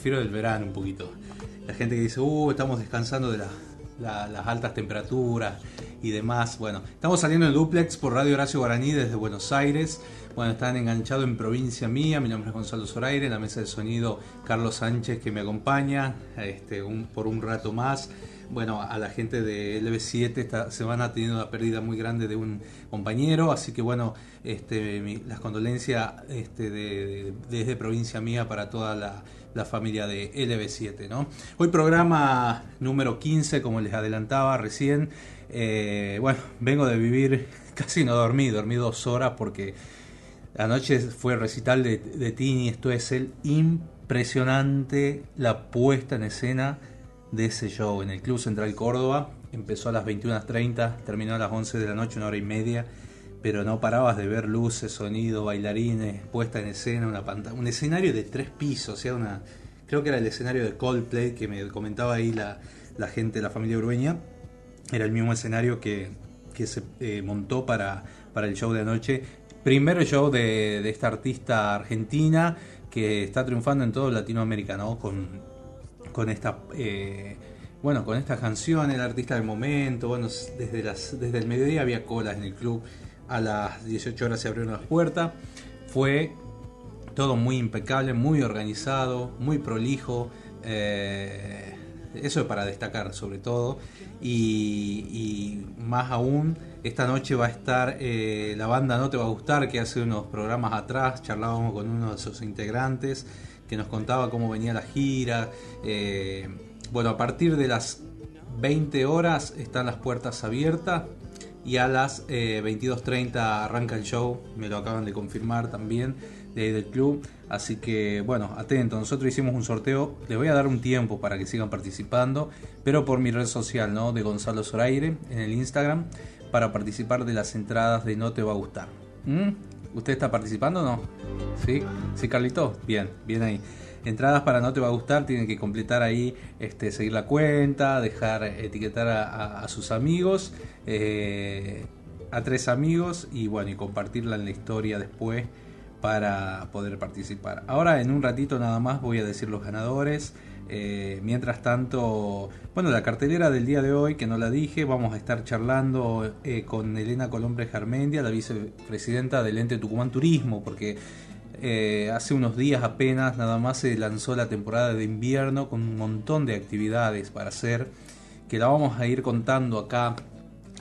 prefiero el verano un poquito. La gente que dice, uh, estamos descansando de las altas temperaturas y demás. Bueno, estamos saliendo en duplex por Radio Horacio Guaraní desde Buenos Aires. Bueno, están enganchados en provincia mía. Mi nombre es Gonzalo Zoraire, en la mesa de sonido Carlos Sánchez que me acompaña este, por un rato más bueno, a la gente de LB7 se van a tener una pérdida muy grande de un compañero, así que bueno, este, las condolencias este, desde provincia mía para toda la, familia de LB7. ¿no? Hoy programa número 15, como les adelantaba recién. Eh, bueno, vengo de vivir, casi no dormí, dormí dos horas porque anoche fue recital de, de Tini, esto es el impresionante, la puesta en escena de ese show en el Club Central Córdoba. Empezó a las 21.30, terminó a las 11 de la noche, una hora y media, pero no parabas de ver luces, sonido, bailarines, puesta en escena, una pantalla, un escenario de tres pisos, o sea, una, creo que era el escenario de Coldplay que me comentaba ahí la, la gente, la familia Urbeña, era el mismo escenario que, que se eh, montó para, para el show de anoche. Primero show de, de esta artista argentina que está triunfando en todo Latinoamérica, ¿no? Con con esta eh, bueno con esta canción el artista del momento bueno desde las desde el mediodía había colas en el club a las 18 horas se abrieron las puertas fue todo muy impecable muy organizado muy prolijo eh, eso es para destacar sobre todo. Y, más aún esta noche va a estar eh, la banda No Te Va a Gustar que hace unos programas atrás charlábamos con uno de sus integrantes que nos contaba cómo venía la gira. Eh, bueno, a partir de las 20 horas están las puertas abiertas y a las 22.30 eh, arranca el show, me lo acaban de confirmar también de ahí del club. Así que bueno, atento, nosotros hicimos un sorteo, les voy a dar un tiempo para que sigan participando, pero por mi red social, ¿no? De Gonzalo Zoraire en el Instagram, para participar de las entradas de No Te Va a Gustar. ¿Mm? ¿Usted está participando o no? ¿Sí? ¿Sí, Carlito? Bien, bien ahí. Entradas para no te va a gustar, tienen que completar ahí, este, seguir la cuenta, dejar etiquetar a, sus amigos, eh, a tres amigos y bueno, y compartirla en la historia después para poder participar. Ahora en un ratito nada más voy a decir los ganadores. Eh, mientras tanto, bueno, la cartelera del día de hoy, que no la dije, vamos a estar charlando eh, con Elena Colombre Jarmendia, la vicepresidenta del ente Tucumán Turismo, porque hace unos días apenas nada más se lanzó la temporada de invierno con un montón de actividades para hacer, que la vamos a ir contando acá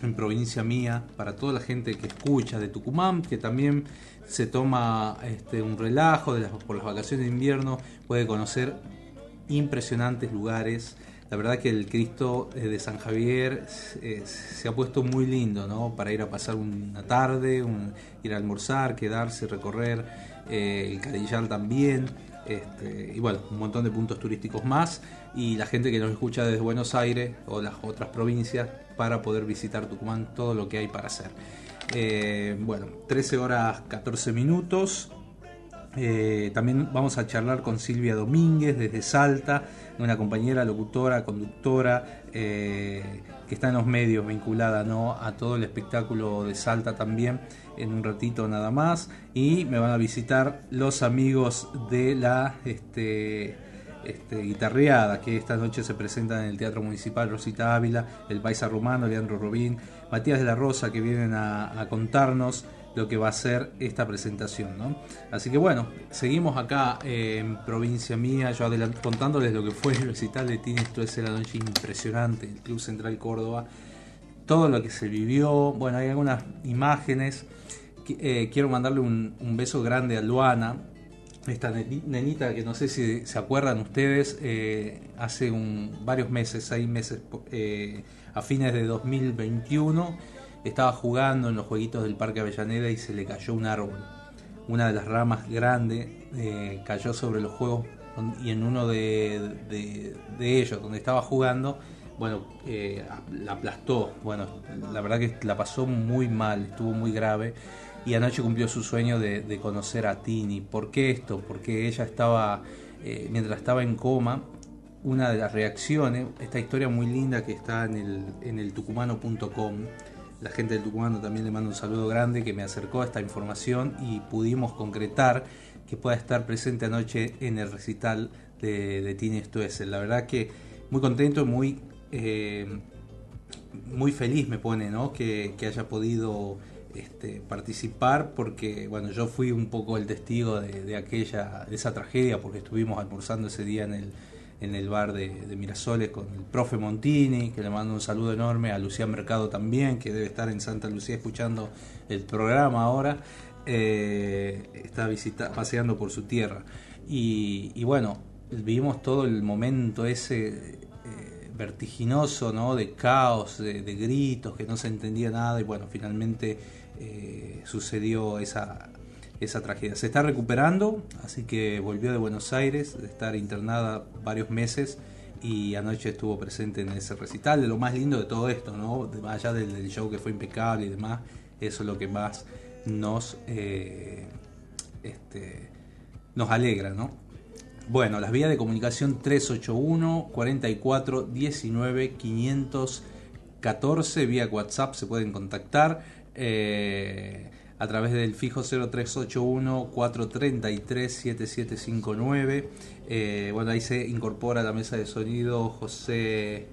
en provincia mía para toda la gente que escucha de Tucumán, que también se toma este, un relajo por las vacaciones de invierno, puede conocer impresionantes lugares. La verdad que el Cristo eh, de San Javier eh, se ha puesto muy lindo, ¿no? Para ir a pasar una tarde, ir a almorzar, quedarse, recorrer, eh, el Cadillal también, este, y bueno, un montón de puntos turísticos más. Y la gente que nos escucha desde Buenos Aires o las otras provincias para poder visitar Tucumán, todo lo que hay para hacer. bueno, 13 horas 14 minutos. Eh, también vamos a charlar con Silvia Domínguez desde Salta, una compañera locutora, conductora, eh, que está en los medios vinculada ¿no? a todo el espectáculo de Salta también, en un ratito nada más. Y me van a visitar los amigos de la este, este, guitarreada, que esta noche se presentan en el Teatro Municipal Rosita Ávila, el Paisa Romano, Leandro Robín, Matías de la Rosa, que vienen a contarnos lo que va a ser esta presentación. ¿no? Así que bueno, seguimos acá en provincia mía, yo contándoles lo que fue el recital de Tini esto es la noche impresionante, el Club Central Córdoba, todo lo que se vivió, bueno, hay algunas imágenes, eh, quiero mandarle un, beso grande a Luana, esta nenita que no sé si se acuerdan ustedes, eh, hace varios meses, seis meses, eh, a fines de 2021, estaba jugando en los jueguitos del Parque Avellaneda y se le cayó un árbol. Una de las ramas grandes eh, cayó sobre los juegos y en uno de, ellos, donde estaba jugando, bueno, eh, la aplastó. Bueno, la verdad que la pasó muy mal, estuvo muy grave. Y anoche cumplió su sueño de, conocer a Tini. ¿Por qué esto? Porque ella estaba, eh, mientras estaba en coma, una de las reacciones, esta historia muy linda que está en el, en el tucumano.com, la gente del Tucumán también le mando un saludo grande que me acercó a esta información y pudimos concretar que pueda estar presente anoche en el recital de, Tini Stuessel. La verdad que muy contento, muy, eh, muy feliz me pone ¿no? que, haya podido este, participar porque bueno yo fui un poco el testigo de, aquella de esa tragedia porque estuvimos almorzando ese día en el en el bar de, Mirasoles con el profe Montini, que le mando un saludo enorme, a Lucía Mercado también, que debe estar en Santa Lucía escuchando el programa ahora, eh, está visita, paseando por su tierra. Y, bueno, vivimos todo el momento ese eh, vertiginoso, ¿no? De caos, de, gritos, que no se entendía nada y bueno, finalmente eh, sucedió esa esa tragedia. Se está recuperando, así que volvió de Buenos Aires, de estar internada varios meses y anoche estuvo presente en ese recital. De lo más lindo de todo esto, ¿no? allá del, show que fue impecable y demás, eso es lo que más nos, eh, este, nos alegra, ¿no? Bueno, las vías de comunicación 381 44 19 514 vía WhatsApp se pueden contactar. Eh, a través del fijo 0381-433-7759. Eh, bueno, ahí se incorpora a la mesa de sonido José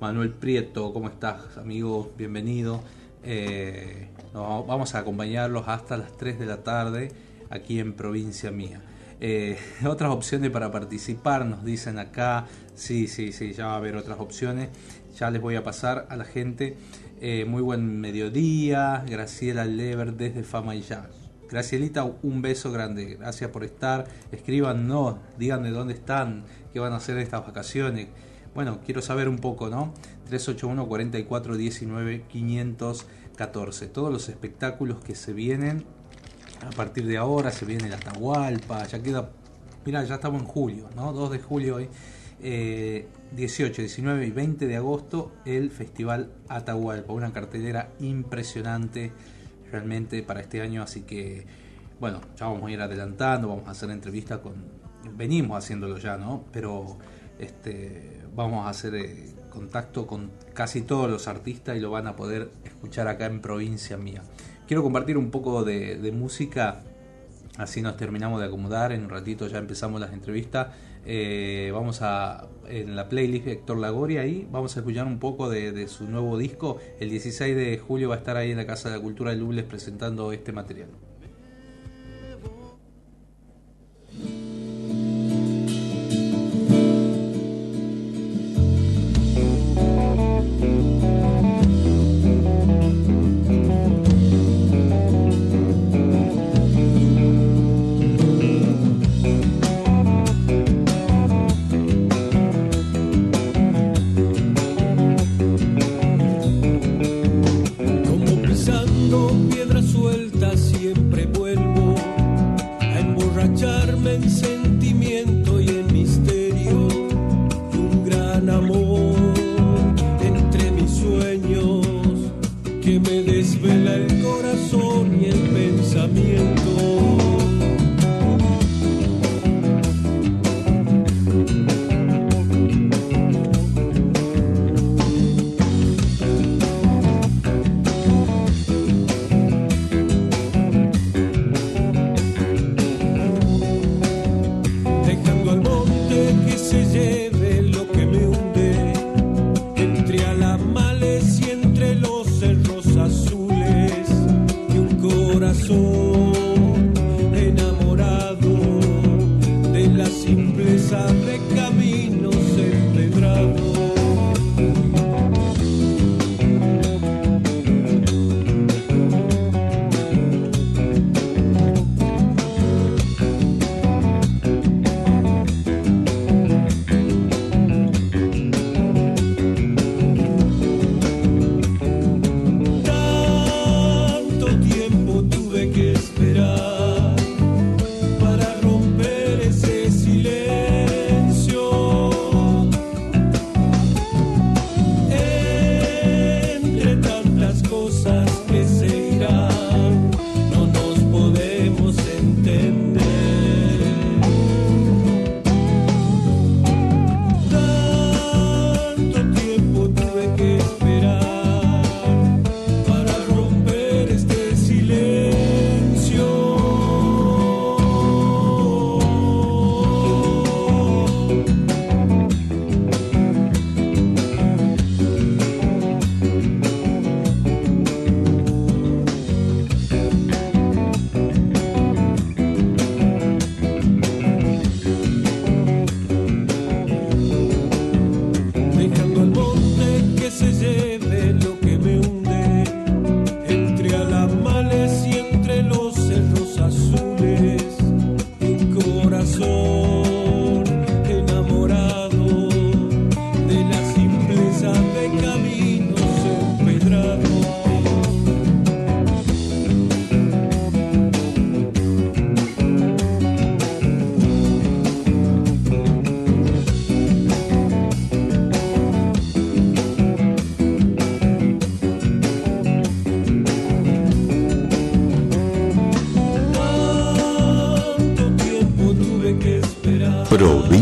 Manuel Prieto. ¿Cómo estás, amigo? Bienvenido. Eh, vamos a acompañarlos hasta las 3 de la tarde aquí en provincia mía. Eh, otras opciones para participar, nos dicen acá. Sí, sí, sí, ya va a haber otras opciones. Ya les voy a pasar a la gente. Eh, muy buen mediodía, Graciela Lever desde Fama y Ya. Gracielita, un beso grande, gracias por estar. Escríbanos, digan de dónde están, qué van a hacer estas vacaciones. Bueno, quiero saber un poco, ¿no? 381 44 19 514. Todos los espectáculos que se vienen a partir de ahora, se viene la Atahualpa, ya queda. Mira, ya estamos en julio, ¿no? 2 de julio hoy. 18, eh, 19 y 20 de agosto el Festival Atahualpa, una cartelera impresionante realmente para este año, así que bueno, ya vamos a ir adelantando, vamos a hacer entrevistas con, venimos haciéndolo ya, ¿no? Pero este, vamos a hacer eh, contacto con casi todos los artistas y lo van a poder escuchar acá en provincia mía. Quiero compartir un poco de música Así nos terminamos de acomodar, en un ratito ya empezamos las entrevistas. Eh, vamos a, en la playlist de Héctor Lagori, ahí vamos a escuchar un poco de, su nuevo disco. El 16 de julio va a estar ahí en la Casa de la Cultura de Lubles presentando este material.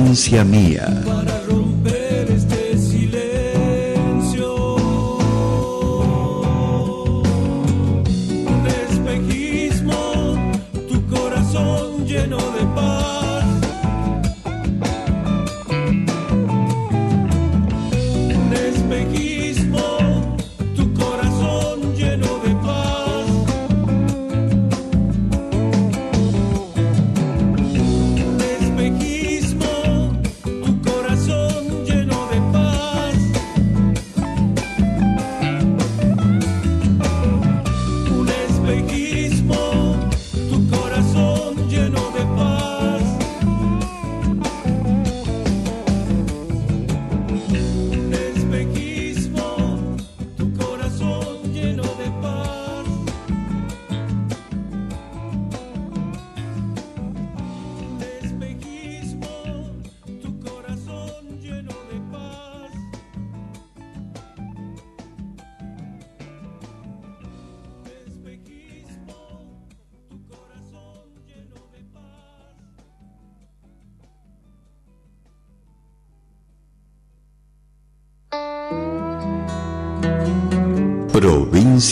Provincia mía.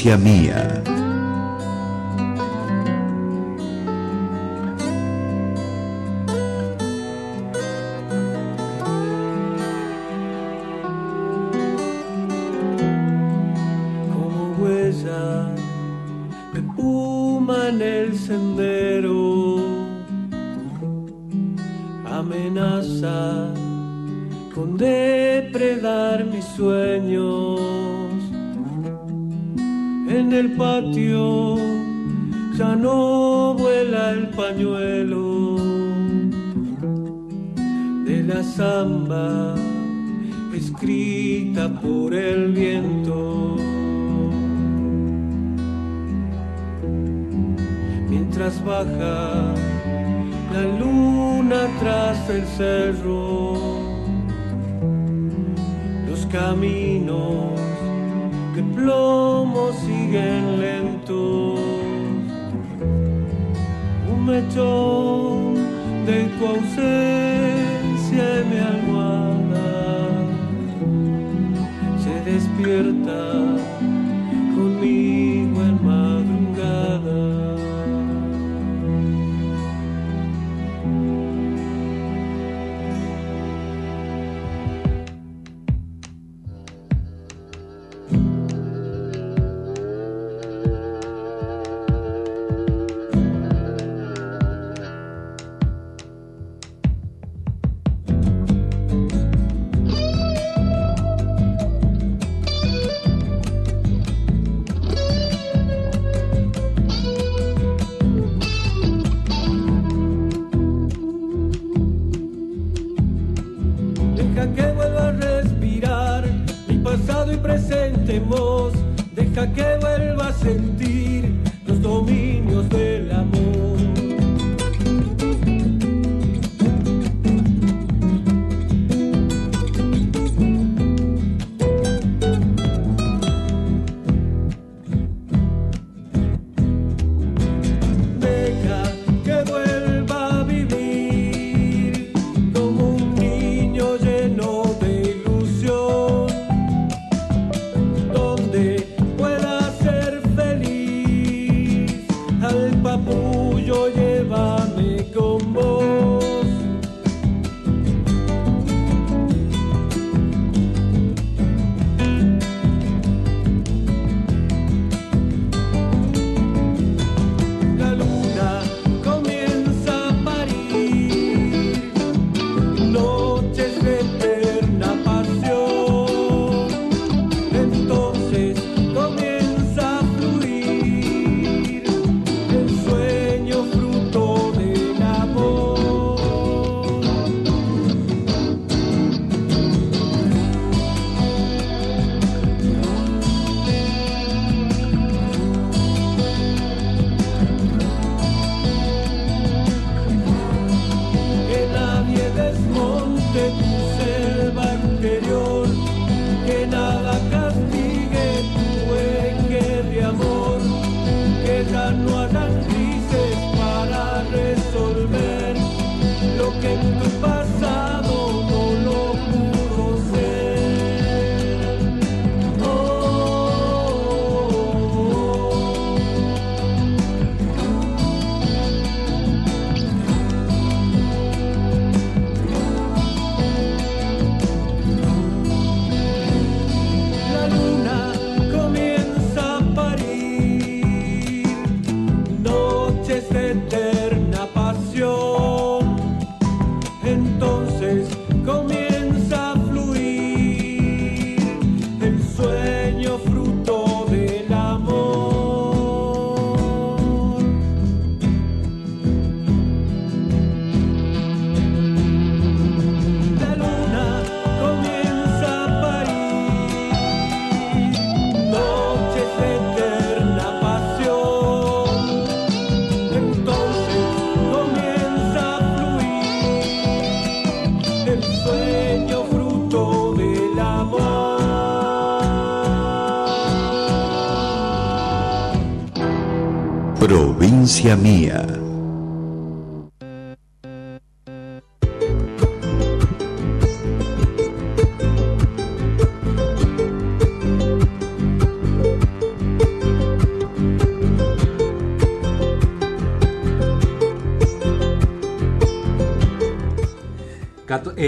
Provincia Mía. Provincia mía.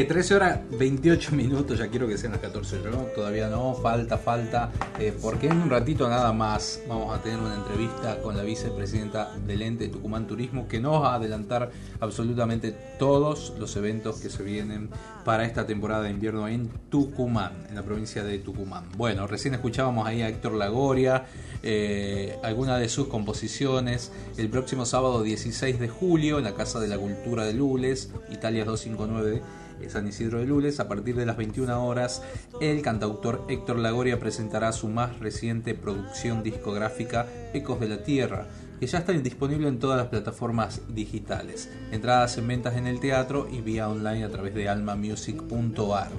13 eh, horas 28 minutos, ya quiero que sean las 14, ¿no? Todavía no, falta, falta, eh, porque en un ratito nada más vamos a tener una entrevista con la vicepresidenta del ente Tucumán Turismo que nos va a adelantar absolutamente todos los eventos que se vienen para esta temporada de invierno en Tucumán, en la provincia de Tucumán. Bueno, recién escuchábamos ahí a Héctor Lagoria, eh, algunas de sus composiciones, el próximo sábado 16 de julio en la Casa de la Cultura de Lules, Italia 259 San Isidro de Lules, a partir de las 21 horas, el cantautor Héctor Lagoria presentará su más reciente producción discográfica, Ecos de la Tierra, que ya está disponible en todas las plataformas digitales. Entradas en ventas en el teatro y vía online a través de almamusic.ar.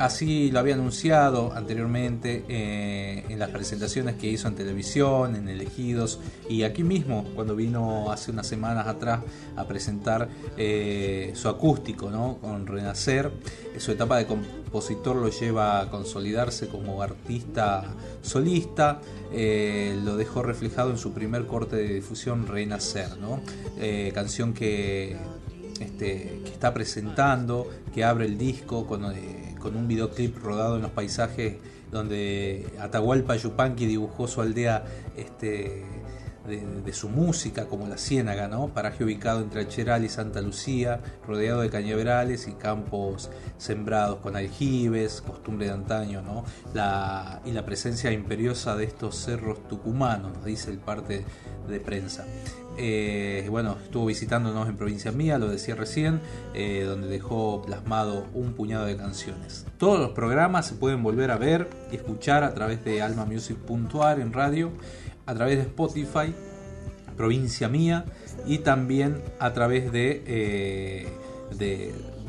Así lo había anunciado anteriormente eh, en las presentaciones que hizo en televisión, en Elegidos y aquí mismo cuando vino hace unas semanas atrás a presentar eh, su acústico ¿no? con Renacer. Su etapa de compositor lo lleva a consolidarse como artista solista. Eh, lo dejó reflejado en su primer corte de difusión Renacer, ¿no? canción que, este, que está presentando, que abre el disco con con un videoclip rodado en los paisajes donde Atahualpa Yupanqui dibujó su aldea este, de, su música, como la Ciénaga, ¿no? paraje ubicado entre Alcheral y Santa Lucía, rodeado de cañaverales y campos sembrados con aljibes, costumbre de antaño, ¿no? la, y la presencia imperiosa de estos cerros tucumanos, nos dice el parte de prensa. Eh, bueno, estuvo visitándonos en provincia mía, lo decía recién, eh, donde dejó plasmado un puñado de canciones. Todos los programas se pueden volver a ver y escuchar a través de almamusic.ar en radio, a través de Spotify, provincia mía, y también a través de, eh,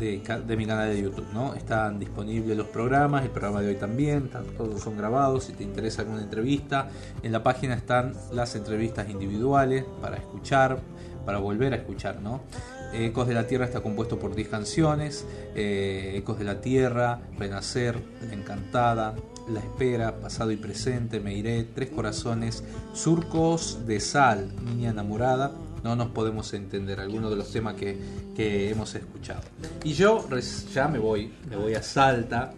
de mi canal de YouTube, ¿no? Están disponibles los programas, el programa de hoy también, todos son grabados, si te interesa alguna entrevista, en la página están las entrevistas individuales para escuchar, para volver a escuchar, ¿no? Ecos de la Tierra está compuesto por 10 canciones, eh, Ecos de la Tierra, Renacer, Encantada, La Espera, Pasado y Presente, Me Iré, Tres Corazones, Surcos de Sal, Niña Enamorada, no nos podemos entender algunos de los temas que, hemos escuchado. Y yo ya me voy, me voy a Salta.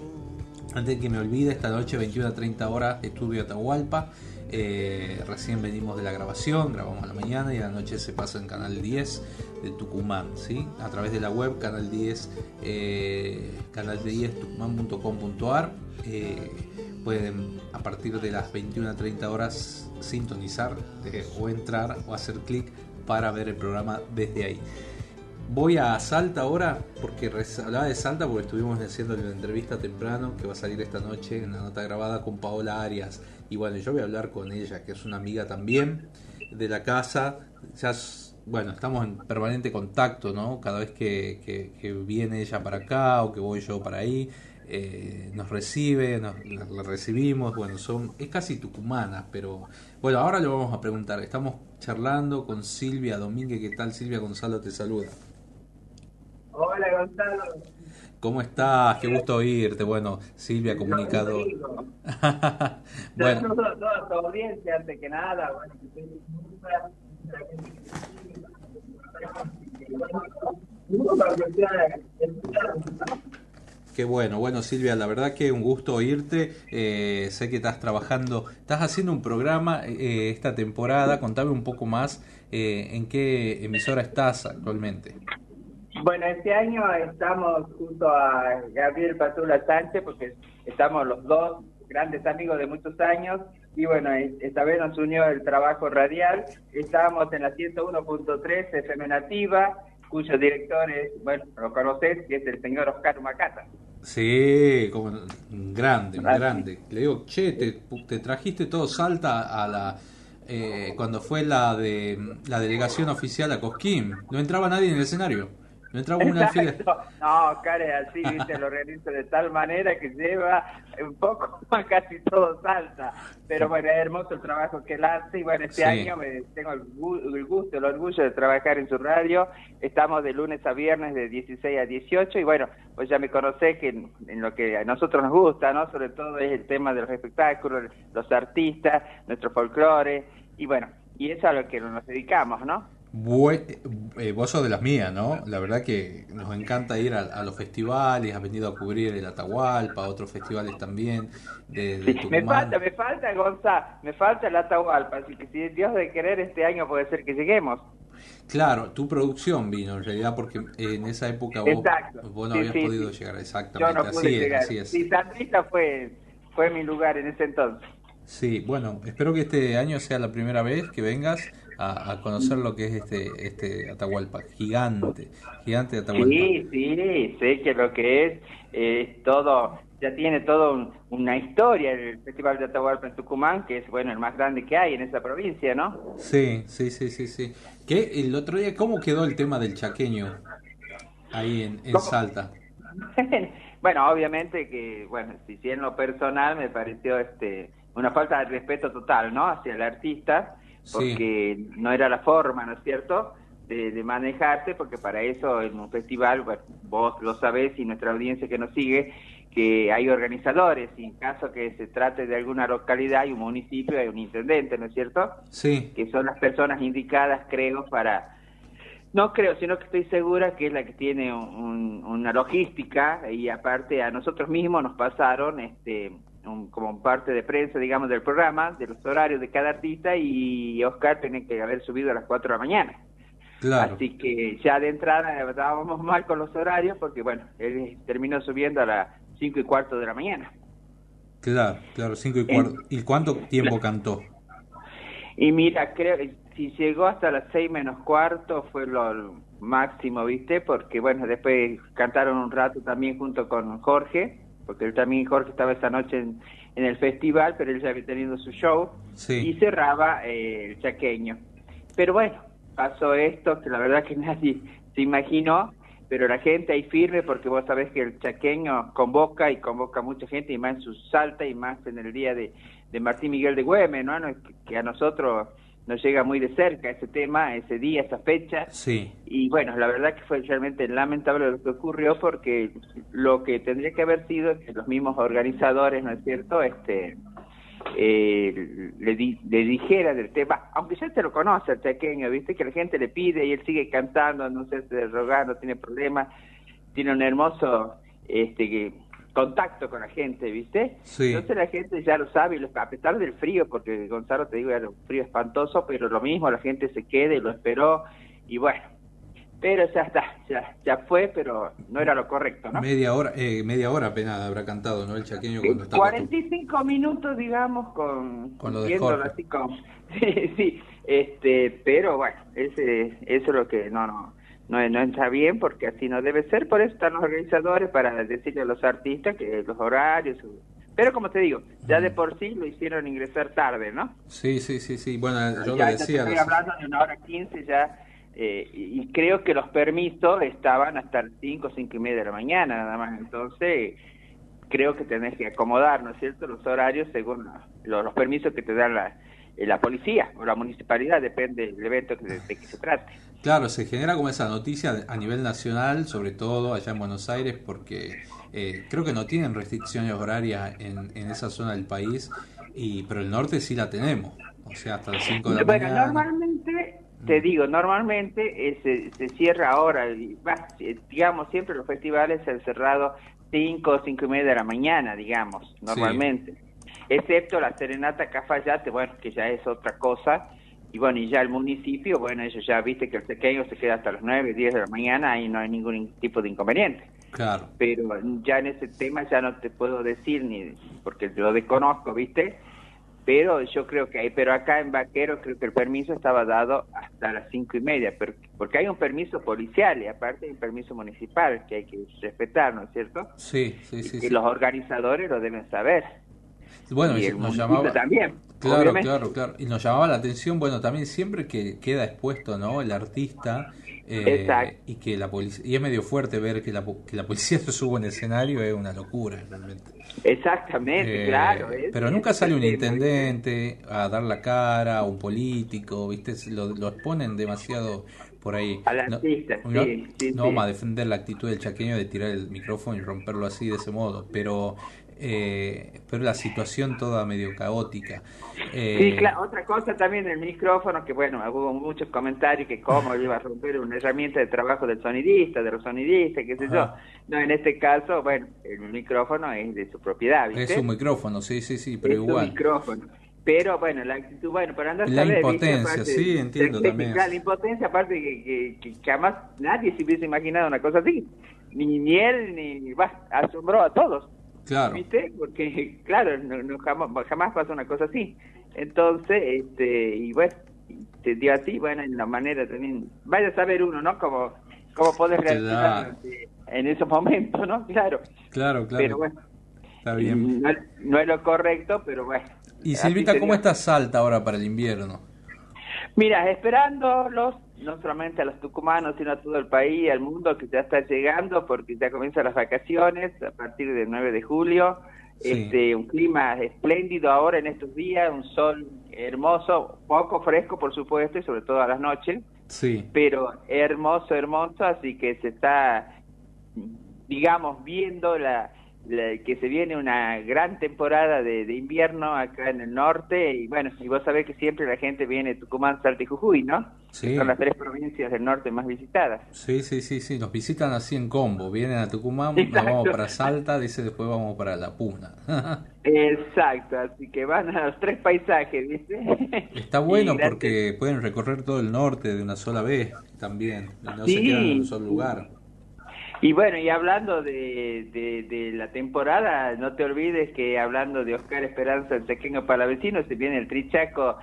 Antes de que me olvide, esta noche 21 a 30 horas estudio Atahualpa. Eh, recién venimos de la grabación, grabamos a la mañana y a la noche se pasa en Canal 10 de Tucumán, ¿sí? a través de la web Canal 10, eh, canal 10 tucumán.com.ar. pueden a partir de las 21 a 30 horas sintonizar o entrar o hacer clic para ver el programa desde ahí. Voy a Salta ahora, porque hablaba de Salta porque estuvimos haciendo la entrevista temprano que va a salir esta noche en la nota grabada con Paola Arias. Y bueno, yo voy a hablar con ella, que es una amiga también de la casa. Ya, bueno, estamos en permanente contacto, ¿no? Cada vez que, viene ella para acá o que voy yo para ahí, eh, nos recibe, nos, la recibimos. Bueno, son, es casi tucumana, pero bueno, ahora le vamos a preguntar. Estamos charlando con Silvia Domínguez. ¿Qué tal, Silvia? Gonzalo te saluda. Hola, Gonzalo. ¿Cómo estás? Qué gusto oírte. Bueno, Silvia, comunicado. bueno. Toda, toda tu audiencia, antes que nada. Bueno, Qué bueno, bueno Silvia, la verdad que un gusto oírte. Eh, sé que estás trabajando, estás haciendo un programa eh, esta temporada. Contame un poco más eh, en qué emisora estás actualmente. Bueno, este año estamos junto a Gabriel Patula Sánchez porque estamos los dos grandes amigos de muchos años y bueno, esta vez nos unió el trabajo radial. Estábamos en la 101.3 FM Nativa cuyo director es, bueno, lo conoces, que es el señor Oscar Macata. Sí, como grande, grande. Le digo, che, te, trajiste todo Salta a la... Eh, cuando fue la de la delegación oficial a Cosquín, no entraba nadie en el escenario. No entraba una fila. No, care así, viste, lo realizo de tal manera que lleva un poco más casi todo salta. Pero bueno, es hermoso el trabajo que él hace y bueno, este año me, tengo el, gusto, el orgullo de trabajar en su radio. Estamos de lunes a viernes de 16 a 18 y bueno, pues ya me conocé que en, lo que a nosotros nos gusta, ¿no? Sobre todo es el tema de los espectáculos, los artistas, nuestro folclore y bueno, y eso es a lo que nos dedicamos, ¿no? Eh, vos sos de las mías, ¿no? La verdad que nos encanta ir a, los festivales, has venido a cubrir el Atahualpa, otros festivales también. De, me falta, me falta, Gonza, me falta el Atahualpa, así que si Dios de querer este año puede ser que lleguemos. Claro, tu producción vino en realidad porque en esa época vos, vos no habías podido llegar exactamente. Yo no pude así llegar. Es, así es. Sí, Sandrita fue, fue mi lugar en ese entonces. Sí, bueno, espero que este año sea la primera vez que vengas a, conocer lo que es este este Atahualpa, gigante, gigante Atahualpa. Sí, sí, sé que lo que es es todo, ya tiene todo una historia el Festival de Atahualpa en Tucumán, que es bueno el más grande que hay en esa provincia, ¿no? Sí, sí, sí, sí, sí. ¿Qué, el otro día, ¿cómo quedó el tema del chaqueño ahí en, en Salta? bueno, obviamente que, bueno, si, si en lo personal me pareció este una falta de respeto total, ¿no? Hacia el artista, porque no era la forma, ¿no es cierto? De, de, manejarse, porque para eso en un festival, bueno, vos lo sabés y nuestra audiencia que nos sigue, que hay organizadores y en caso que se trate de alguna localidad hay un municipio, hay un intendente, ¿no es cierto? Sí. Que son las personas indicadas, creo, para... No creo, sino que estoy segura que es la que tiene una logística y aparte a nosotros mismos nos pasaron este como parte de prensa, digamos, del programa, de los horarios de cada artista y Oscar tiene que haber subido a las 4 de la mañana. Claro. Así que ya de entrada estábamos mal con los horarios porque, bueno, él terminó subiendo a las 5 y cuarto de la mañana. Claro, claro, 5 y cuarto. ¿Y cuánto tiempo cantó? Y mira, creo que si llegó hasta las 6 menos cuarto fue lo máximo, ¿viste? Porque, bueno, después cantaron un rato también junto con Jorge porque él también, Jorge, estaba esa noche en, el festival, pero él ya había tenido su show, y cerraba eh, el chaqueño. Pero bueno, pasó esto, que la verdad que nadie se imaginó, pero la gente ahí firme, porque vos sabés que el chaqueño convoca y convoca mucha gente, y más en su salta, y más en el día de, de Martín Miguel de Güemes, ¿no? que a nosotros nos llega muy de cerca ese tema, ese día, esa fecha. Sí. Y bueno, la verdad que fue realmente lamentable lo que ocurrió porque lo que tendría que haber sido es que los mismos organizadores, ¿no es cierto?, este eh, le, le dijera del tema, aunque ya te lo conoce el pequeño, viste que la gente le pide y él sigue cantando, no sé, se rogar, no tiene problema, tiene un hermoso este contacto con la gente, ¿viste? Entonces la gente ya lo sabe, a pesar del frío, porque Gonzalo te digo, era un frío espantoso, pero lo mismo, la gente se queda y lo esperó, y bueno, pero ya está, ya, ya fue, pero no era lo correcto, ¿no? Media hora, eh, media hora apenas habrá cantado, ¿no? El chaqueño cuando estaba... 45 minutos, digamos, con... Con lo de Jorge. Así sí, sí, este, pero bueno, ese, eso es lo que, no, no no, no está bien porque así no debe ser, por eso están los organizadores para decirle a los artistas que los horarios, pero como te digo, ya de por sí lo hicieron ingresar tarde, ¿no? Sí, sí, sí, sí, bueno, yo lo decía. estoy hablando de una hora quince ya, eh, y creo que los permisos estaban hasta las cinco, cinco y media de la mañana nada más, entonces creo que tenés que acomodar, ¿no es cierto?, los horarios según los, los permisos que te dan la, eh, la policía o la municipalidad, depende del evento de, de que se trate. Claro, se genera como esa noticia a nivel nacional, sobre todo allá en Buenos Aires, porque eh, creo que no tienen restricciones horarias en, en, esa zona del país, y pero el norte sí la tenemos, o sea, hasta las 5 de la bueno, Normalmente, te mm. digo, normalmente eh, se, cierra ahora, eh, digamos, siempre los festivales se han cerrado 5 o 5 y media de la mañana, digamos, normalmente. Excepto la Serenata Cafayate, bueno, que ya es otra cosa, y bueno, y ya el municipio, bueno, ellos ya viste que el pequeño se queda hasta las 9, 10 de la mañana y no hay ningún tipo de inconveniente. Claro. Pero ya en ese tema ya no te puedo decir ni porque lo desconozco, ¿viste? Pero yo creo que hay, pero acá en Vaquero creo que el permiso estaba dado hasta las cinco y media, porque hay un permiso policial y aparte hay un permiso municipal que hay que respetar, ¿no es cierto? Sí, sí, sí. Y, los organizadores lo deben saber. Bueno, y, nos llamaba también. Claro, claro, claro. Y nos llamaba la atención, bueno, también siempre que queda expuesto, ¿no? El artista. Eh, y que la policía y es medio fuerte ver que la, que la policía se suba en escenario es una locura realmente exactamente eh, claro pero nunca sale un intendente a dar la cara a un político viste lo, lo exponen demasiado por ahí. no, no, vamos a defender la actitud del chaqueño de tirar el micrófono y romperlo así de ese modo, pero eh, pero la situación toda medio caótica. Eh, sí, claro, otra cosa también el micrófono, que bueno, hubo muchos comentarios que cómo iba a romper una herramienta de trabajo del sonidista, de los sonidistas, qué sé yo. No, en este caso, bueno, el micrófono es de su propiedad, ¿viste? Es un micrófono, sí, sí, sí, pero igual. Un micrófono. Pero bueno, la actitud, bueno, para andar La impotencia, sí, entiendo también. La impotencia, aparte que, que, jamás nadie se hubiese imaginado una cosa así. Ni, ni él, ni. va asombró a todos. Claro. ¿Viste? Porque, claro, no, jamás, jamás pasa una cosa así. Entonces, este, y bueno, te dio así, bueno, en la manera también. Vaya a saber uno, ¿no? Cómo, cómo poder reaccionar en esos momentos, ¿no? Claro. Claro, claro. Pero bueno. Está bien. No, no es lo correcto, pero bueno. Y Silvita, ¿cómo está Salta ahora para el invierno? Mira, esperándolos, no solamente a los tucumanos, sino a todo el país, al mundo que ya está llegando, porque ya comienzan las vacaciones a partir del 9 de julio. Este, un clima espléndido ahora en estos días, un sol hermoso, poco fresco por supuesto, y sobre todo a las noches. Sí. Pero hermoso, hermoso, así que se está, digamos, viendo la, que se viene una gran temporada de, invierno acá en el norte y bueno, y vos sabés que siempre la gente viene de Tucumán, Salta y Jujuy, ¿no? Sí. Son las tres provincias del norte más visitadas. Sí, sí, sí, sí, nos visitan así en combo, vienen a Tucumán, nos vamos para Salta, dice después vamos para La Puna. Exacto, así que van a los tres paisajes, ¿viste? Está bueno porque pueden recorrer todo el norte de una sola vez también, no se quedan en un solo lugar. Y bueno, y hablando de, de, la temporada, no te olvides que hablando de Oscar Esperanza, el pequeño palavecino, se viene el Trichaco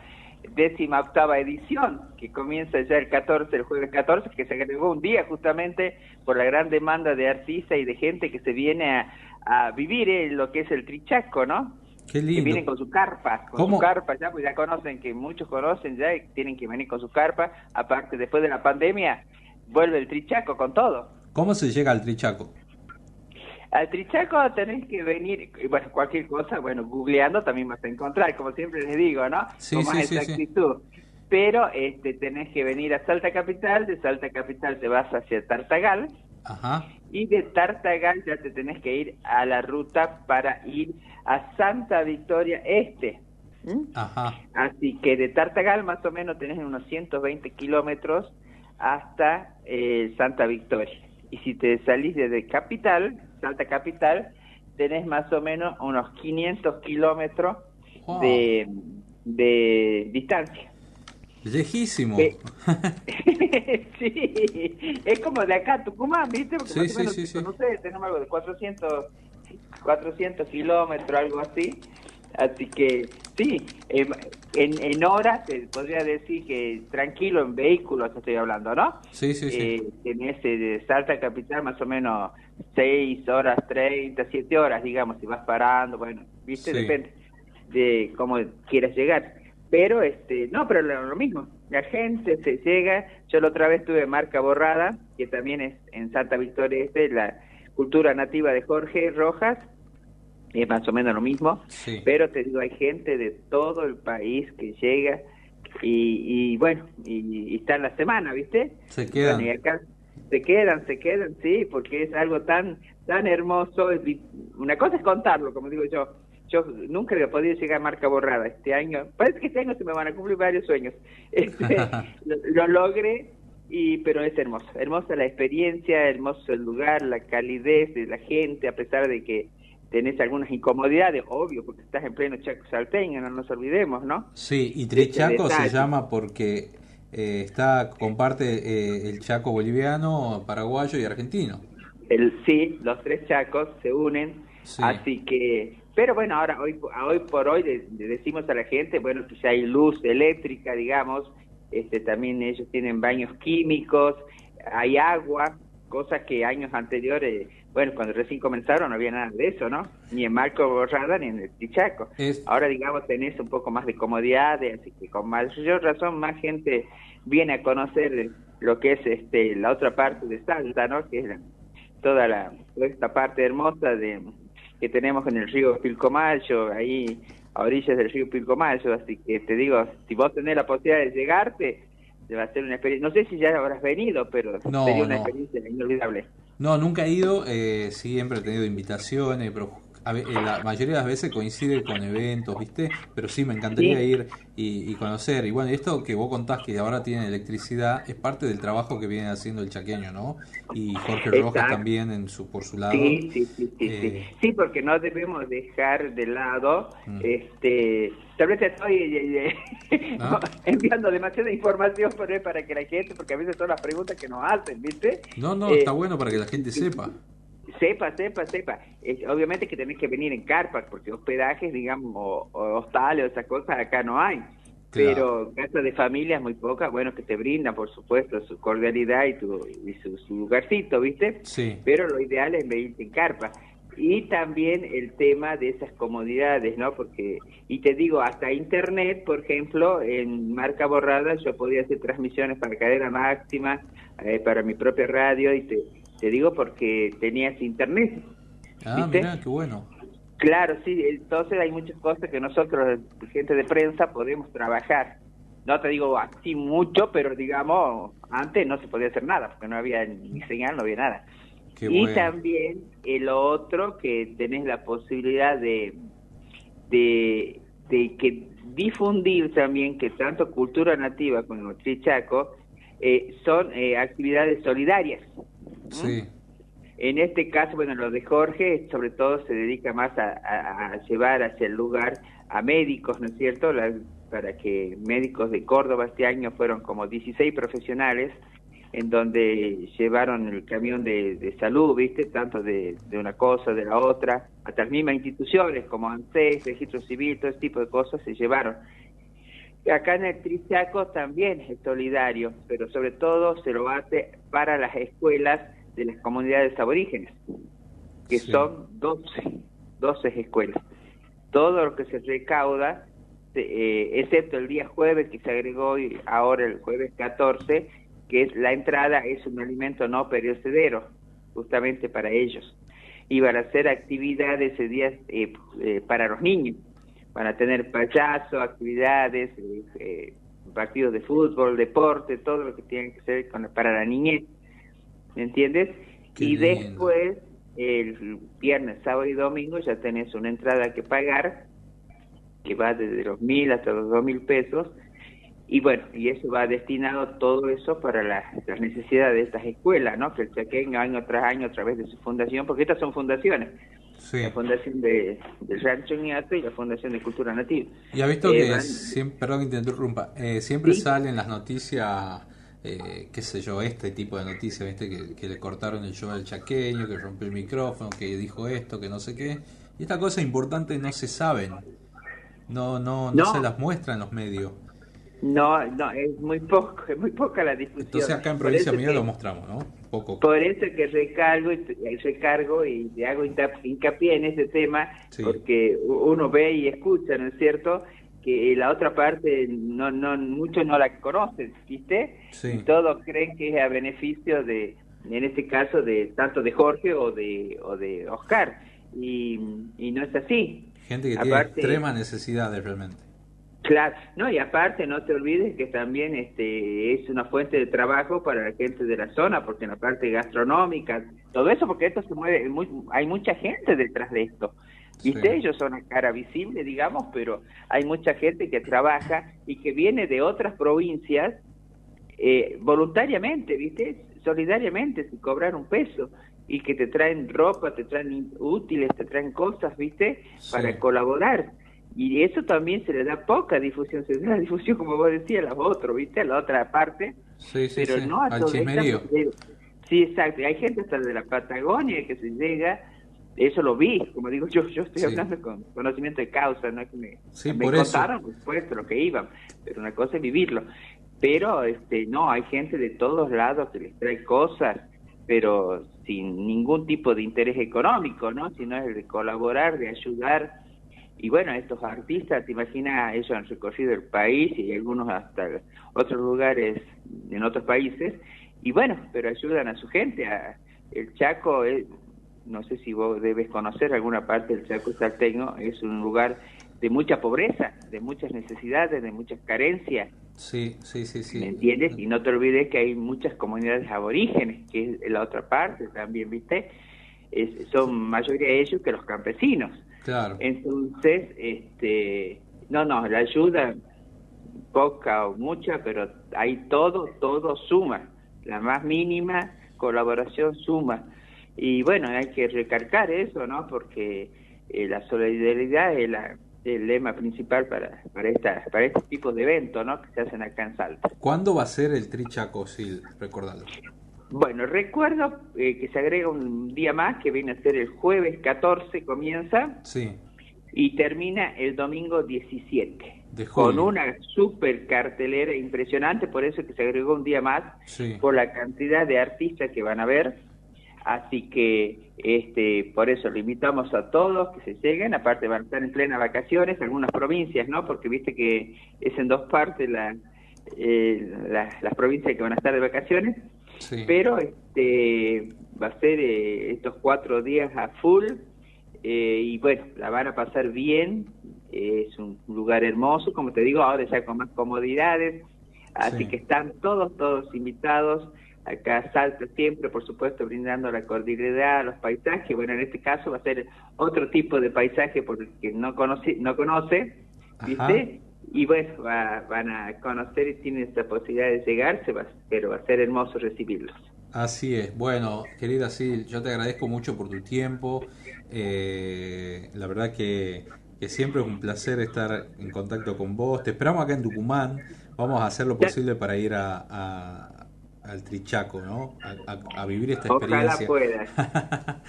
décima octava edición, que comienza ya el 14, el jueves 14, que se agregó un día justamente por la gran demanda de artistas y de gente que se viene a, vivir en lo que es el Trichaco, ¿no? Qué lindo. Que vienen con su carpa, con su carpa ya, pues ya conocen, que muchos conocen ya, y tienen que venir con su carpa, aparte después de la pandemia, vuelve el Trichaco con todo. ¿Cómo se llega al Trichaco? Al Trichaco tenés que venir, bueno, cualquier cosa, bueno, googleando también vas a encontrar, como siempre les digo, ¿no? Sí, Con sí, exactitud. Pero este, tenés que venir a Salta Capital, de Salta Capital te vas hacia Tartagal, Ajá. y de Tartagal ya te tenés que ir a la ruta para ir a Santa Victoria Este. Ajá. Así que de Tartagal más o menos tenés unos 120 kilómetros hasta eh, Santa Victoria y si te salís desde Capital, Salta Capital, tenés más o menos unos 500 kilómetros de, de distancia. Lejísimo. sí, es como de acá a Tucumán, ¿viste? Porque sí, sí, sí, no sé, tenemos algo de 400, 400 kilómetros, algo así. Así que sí, em, en, en horas te podría decir que tranquilo en vehículos estoy hablando, ¿no? Sí, sí, sí. Eh, en ese de Salta Capital más o menos 6 horas 30, 7 horas, digamos, si vas parando, bueno, viste, depende de cómo quieras llegar. Pero, este, no, pero lo, mismo, la gente se llega, yo la otra vez tuve Marca Borrada, que también es en Santa Victoria Este, la cultura nativa de Jorge Rojas, es más o menos lo mismo, pero te digo, hay gente de todo el país que llega y, y bueno, y, está en la semana, ¿viste? Se quedan. se quedan, se quedan, sí, porque es algo tan tan hermoso. Una cosa es contarlo, como digo yo. Yo nunca he podido llegar a marca borrada este año. Parece que este año se me van a cumplir varios sueños. Este, lo, lo logré y pero es hermoso, hermosa la experiencia, hermoso el lugar, la calidez de la gente, a pesar de que tenés algunas incomodidades, obvio, porque estás en pleno Chaco salteño, no nos olvidemos, ¿no? Sí, y Trichaco se llama porque eh, está comparte eh, el Chaco boliviano, paraguayo y argentino. El, sí, los tres Chacos se unen, así que... Pero bueno, ahora hoy, hoy por hoy le, decimos a la gente, bueno, que ya hay luz eléctrica, digamos, este también ellos tienen baños químicos, hay agua, cosas que años anteriores bueno, cuando recién comenzaron no había nada de eso, ¿no? Ni en Marco Borrada ni en el Tichaco. Ahora, digamos, tenés un poco más de comodidad, así que con mayor razón más gente viene a conocer lo que es este la otra parte de Salta, ¿no? Que es toda, la, esta parte hermosa de que tenemos en el río Pilcomayo, ahí a orillas del río Pilcomayo, así que te digo, si vos tenés la posibilidad de llegarte, va a ser una experiencia, no sé si ya habrás venido, pero sería una experiencia inolvidable. No, nunca he ido, eh, siempre he tenido invitaciones, pero la mayoría de las veces coincide con eventos, ¿viste? Pero sí, me encantaría ir y, conocer. Y bueno, esto que vos contás que ahora tiene electricidad es parte del trabajo que viene haciendo el chaqueño, ¿no? Y Jorge Rojas también en su, por su lado. Sí, sí, sí, sí, sí. Eh, porque no debemos dejar de lado, mm. este, tal vez estoy eh, eh, ¿Ah? enviando demasiada información para que la gente, porque a veces son las preguntas que nos hacen, ¿viste? No, no, está bueno para que la gente sepa. Sepa, sepa, sepa. obviamente que tenés que venir en carpa, porque hospedajes, digamos, o, hostales o esas cosas acá no hay. Pero casa de familias muy pocas, bueno, que te brindan, por supuesto, su cordialidad y, tu, y su, lugarcito, ¿viste? Sí. Pero lo ideal es venirte en carpa. Y también el tema de esas comodidades, ¿no? Porque, y te digo, hasta internet, por ejemplo, en marca borrada yo podía hacer transmisiones para cadena máxima, eh, para mi propia radio, y te, te digo porque tenías internet. Ah, mira, qué bueno. Claro, sí, entonces hay muchas cosas que nosotros, gente de prensa, podemos trabajar. No te digo así mucho, pero digamos, antes no se podía hacer nada, porque no había ni señal, no había nada. y también el otro que tenés la posibilidad de, de, de que difundir también que tanto cultura nativa como Chichaco eh, son eh, actividades solidarias. Sí. En este caso, bueno, lo de Jorge sobre todo se dedica más a, llevar hacia el lugar a médicos, ¿no es cierto? para que médicos de Córdoba este año fueron como 16 profesionales en donde llevaron el camión de, salud, ¿viste? Tanto de, una cosa, de la otra, hasta las mismas instituciones como ANSES, Registro Civil, todo ese tipo de cosas se llevaron. Acá en el Trichaco también es solidario, pero sobre todo se lo hace para las escuelas de las comunidades aborígenes, que son 12, 12 escuelas. Todo lo que se recauda, eh, excepto el día jueves que se agregó ahora el jueves 14, que es la entrada es un alimento no perecedero, justamente para ellos. Y van a hacer actividades ese día eh, eh, para los niños. Van a tener payasos, actividades, partidos de fútbol, deporte, todo lo que tiene que ser con, para la niñez. ¿me entiendes? y después, el viernes, sábado y domingo, ya tenés una entrada que pagar, que va desde los mil hasta los dos mil pesos, y bueno, y eso va destinado todo eso para las necesidades de estas escuelas, ¿no? Que el Chaquén año tras año a través de su fundación, porque estas son fundaciones. La Fundación de, del Rancho Ñato y la Fundación de Cultura Nativa. Y ha visto que, eh, siempre, perdón que te interrumpa, eh, siempre salen las noticias eh, qué sé yo, este tipo de noticias, ¿viste? Que, le cortaron el show al chaqueño, que rompió el micrófono, que dijo esto, que no sé qué. Y estas cosas importantes no se saben, no, no, no, se las muestran en los medios. No, no, es muy poco, es muy poca la difusión. Entonces acá en Provincia Mía lo mostramos, ¿no? Poco. Por eso que recargo y, recargo y hago hincapié en ese tema, porque uno ve y escucha, ¿no es cierto? que la otra parte no, no muchos no la conocen, ¿viste? todos creen que es a beneficio de, en este caso, de tanto de Jorge o de, o de Oscar, y, no es así. Gente que tiene extremas necesidades realmente. Claro, no, y aparte no te olvides que también este es una fuente de trabajo para la gente de la zona, porque en la parte gastronómica, todo eso, porque esto se mueve, muy, hay mucha gente detrás de esto. ¿Viste? Ellos son a cara visible, digamos, pero hay mucha gente que trabaja y que viene de otras provincias eh, voluntariamente, ¿viste? Solidariamente, sin cobrar un peso y que te traen ropa, te traen útiles, te traen cosas, ¿viste? Para colaborar. Y eso también se le da poca difusión, se le da difusión, como vos decías, a los otros, ¿viste? A la otra parte. Sí, sí, pero no a Al Sí, exacto. Hay gente hasta de la Patagonia que se llega eso lo vi, como digo yo, yo estoy hablando con conocimiento de causa, no es que me, me contaron, por supuesto, lo que iban, pero una cosa es vivirlo. Pero este no, hay gente de todos lados que les trae cosas, pero sin ningún tipo de interés económico, ¿no? Sino es de colaborar, de ayudar. Y bueno, estos artistas, te imaginas, ellos han recorrido el país y algunos hasta otros lugares en otros países, y bueno, pero ayudan a su gente. A, el Chaco es, no sé si vos debes conocer alguna parte del Chaco Salteño, es un lugar de mucha pobreza, de muchas necesidades, de muchas carencias. Sí, sí, sí, sí. ¿Me entiendes? Y no te olvides que hay muchas comunidades aborígenes, que es la otra parte también, ¿viste? son mayoría de ellos que los campesinos. Claro. Entonces, este, no, no, la ayuda poca o mucha, pero hay todo, todo suma. La más mínima colaboración suma. Y bueno, hay que recargar eso, ¿no? Porque eh, la solidaridad es el lema principal para, para, esta, para este tipo de eventos, ¿no? Que se hacen acá en Salta. ¿Cuándo va a ser el Trichaco, Sil? Recordalo. Bueno, recuerdo eh, que se agrega un día más, que viene a ser el jueves 14, comienza. Sí. Y termina el domingo 17 con una super cartelera impresionante, por eso que se agregó un día más, por la cantidad de artistas que van a ver. Así que este por eso lo invitamos a todos que se lleguen, aparte van a estar en plena vacaciones, algunas provincias, ¿no? Porque viste que es en dos partes la, eh, las provincias que van a estar de vacaciones, pero este va a ser eh, estos cuatro días a full eh, y bueno, la van a pasar bien, es un lugar hermoso, como te digo, ahora ya con más comodidades, así que están todos, todos invitados. Acá Salta siempre, por supuesto, brindando la cordialidad, los paisajes. Bueno, en este caso va a ser otro tipo de paisaje porque no conoce, no conoce, ¿viste? Y bueno, van a conocer y tienen esta posibilidad de llegarse, pero va a ser hermoso recibirlos. Así es. Bueno, querida Sil, yo te agradezco mucho por tu tiempo. Eh, la verdad que que siempre es un placer estar en contacto con vos. Te esperamos acá en Tucumán. Vamos a hacer lo posible para ir a, al Trichaco, ¿no? A, vivir esta experiencia. Ojalá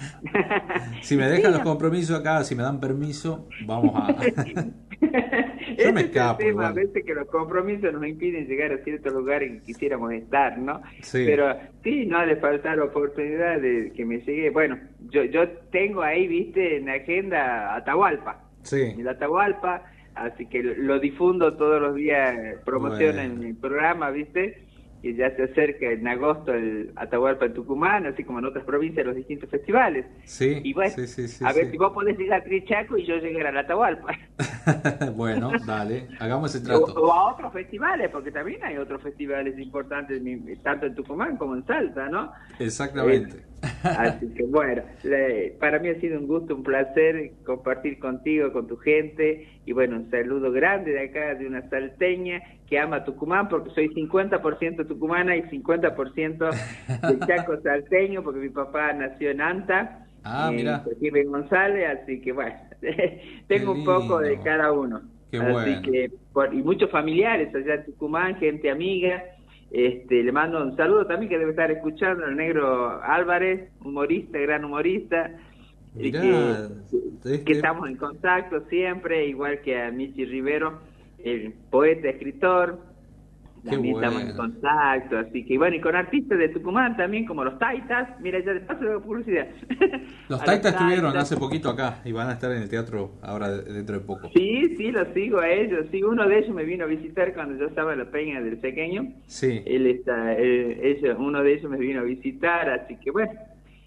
si me dejan los compromisos acá, si me dan permiso, vamos a... Yo me escapo. a veces que los compromisos nos impiden llegar a ciertos lugares que quisiéramos estar, ¿no? Sí. Pero sí, no ha de faltar oportunidad de que me llegue. Bueno, yo, yo tengo ahí, viste, en la agenda Atahualpa sí. en Atahualpa, así que lo difundo todos los días, promoción en mi programa, ¿viste? Y ya se acerca en agosto el Atahualpa en Tucumán, así como en otras provincias los distintos festivales. Sí, y bueno, a ver si vos podés llegar a Trichaco y yo llegar al Atahualpa. bueno, dale, hagamos ese trato. O, a otros festivales, porque también hay otros festivales importantes, tanto en Tucumán como en Salta, ¿no? Exactamente. Eh, Así que bueno, para mí ha sido un gusto, un placer compartir contigo, con tu gente y bueno, un saludo grande de acá, de una salteña que ama Tucumán porque soy 50% tucumana y 50% de Chaco salteño porque mi papá nació en Anta. Ah, mira. González, así que bueno, tengo un poco de cada uno. Qué así que, y muchos familiares allá en Tucumán, gente amiga este, le mando un saludo también que debe estar escuchando el negro Álvarez, humorista, gran humorista. que, estamos en contacto siempre, igual que a Michi Rivero, el poeta, escritor, también estamos en contacto, así que bueno, y con artistas de Tucumán también, como los Taitas, mira, ya de paso de publicidad. Los Taitas estuvieron hace poquito acá y van a estar en el teatro ahora dentro de poco. Sí, sí, los sigo a ellos, sí, uno de ellos me vino a visitar cuando yo estaba en la peña del pequeño. Sí. Él está, uno de ellos me vino a visitar, así que bueno,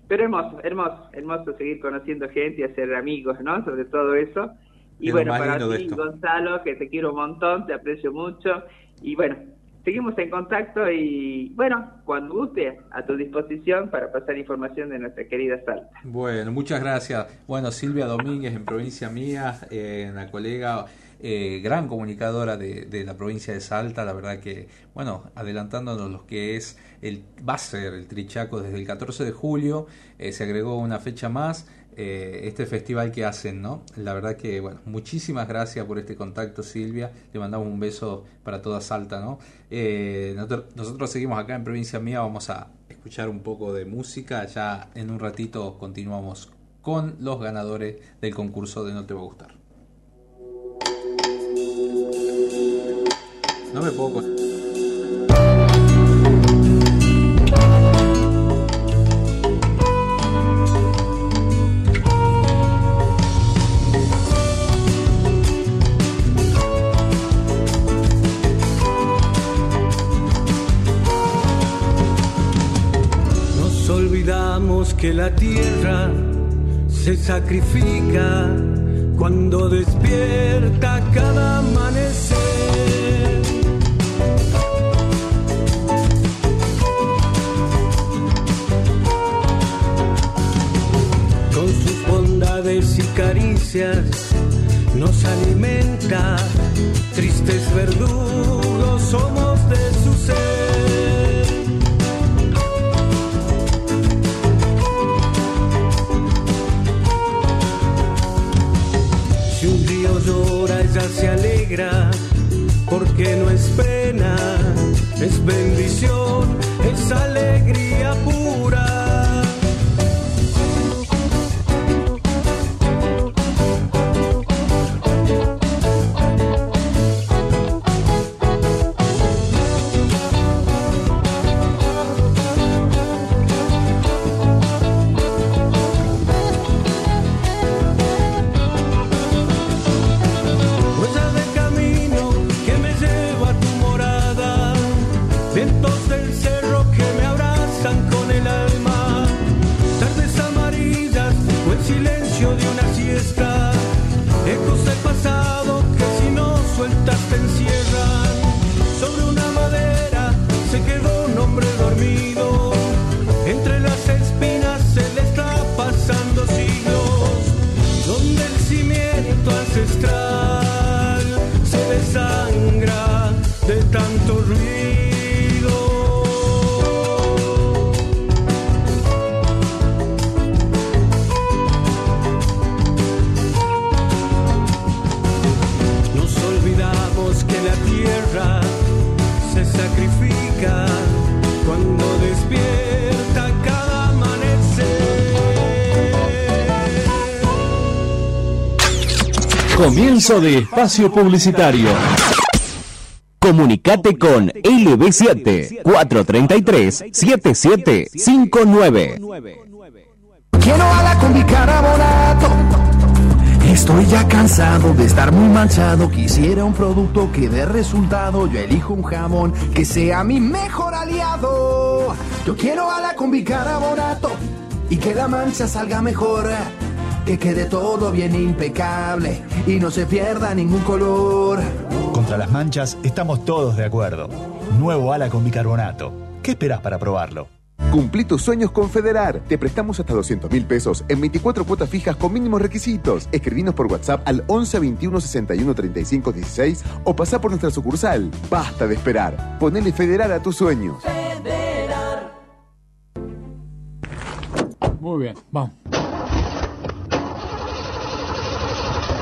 pero hermoso, hermoso, hermoso seguir conociendo gente y hacer amigos, ¿no? Sobre todo eso. Y bueno, para ti, Gonzalo, que te quiero un montón, te aprecio mucho. Y bueno, seguimos en contacto y bueno, cuando guste, a tu disposición para pasar información de nuestra querida Salta. Bueno, muchas gracias. Bueno, Silvia Domínguez en provincia mía, eh, la colega eh, gran comunicadora de, la provincia de Salta, la verdad que, bueno, adelantándonos lo que es, el, va a ser el Trichaco desde el 14 de julio, eh, se agregó una fecha más, eh, este festival que hacen, ¿no? La verdad que, bueno, muchísimas gracias por este contacto, Silvia. Le mandamos un beso para toda Salta, ¿no? Eh, nosotros, nosotros, seguimos acá en Provincia Mía, vamos a escuchar un poco de música. Ya en un ratito continuamos con los ganadores del concurso de No Te Va a Gustar. No me puedo... que la tierra se sacrifica cuando despierta cada amanecer. caricias nos alimenta, tristes verdugos somos de su ser. Porque no es pena, es bendición, Comienzo de espacio publicitario. Comunicate con LB7 433 7759. Quiero a la combi carbonato. Estoy ya cansado de estar muy manchado. Quisiera un producto que dé resultado. Yo elijo un jamón que sea mi mejor aliado. Yo quiero a la combi carbonato y que la mancha salga mejor. Que quede todo bien impecable y no se pierda ningún color. Contra las manchas estamos todos de acuerdo. Nuevo ala con bicarbonato. ¿Qué esperas para probarlo? Cumplí tus sueños con Federar. Te prestamos hasta 200 mil pesos en 24 cuotas fijas con mínimos requisitos. Escribinos por WhatsApp al 11 21 61 35 16 o pasá por nuestra sucursal. Basta de esperar. Ponele Federar a tus sueños. Muy bien, vamos.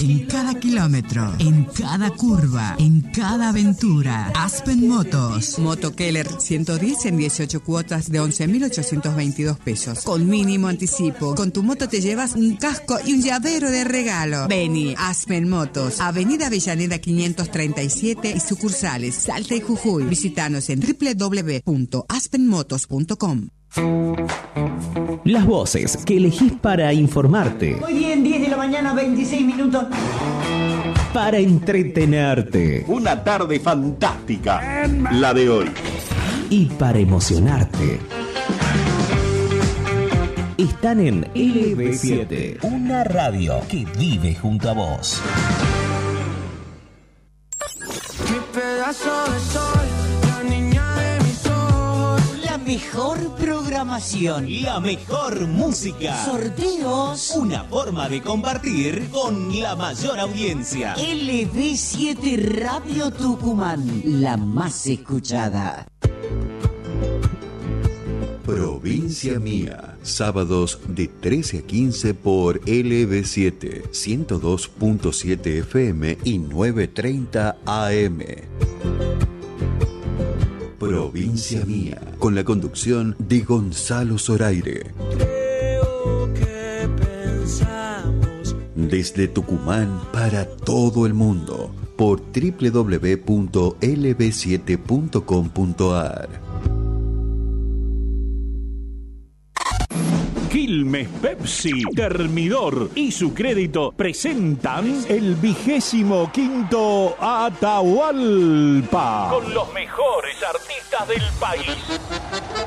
En cada kilómetro, en cada curva, en cada aventura. Aspen Motos. Moto Keller 110 en 18 cuotas de 11.822 pesos. Con mínimo anticipo. Con tu moto te llevas un casco y un llavero de regalo. Beni, Aspen Motos. Avenida Avellaneda 537 y sucursales Salta y Jujuy. Visítanos en www.aspenmotos.com. Las voces que elegís para informarte, Hoy día en 10 de la mañana, 26 minutos. para entretenerte Una tarde fantástica, la de hoy. y para emocionarte. Están en LB7, una radio que vive junto a vos. Mi pedazo de sol, mejor programación. La mejor música. Sorteos. Una forma de compartir con la mayor audiencia. LB7 Radio Tucumán. La más escuchada. Provincia Mía, sábados de 13 a 15 por LB7, 102.7 FM y 9.30 AM. Provincia Mía, con la conducción de Gonzalo Zoraire. que pensamos. Desde Tucumán para todo el mundo, por www.lb7.com.ar. Quilmes Pepsi, Termidor y su crédito presentan el vigésimo quinto Atahualpa. Con los mejores artistas del país.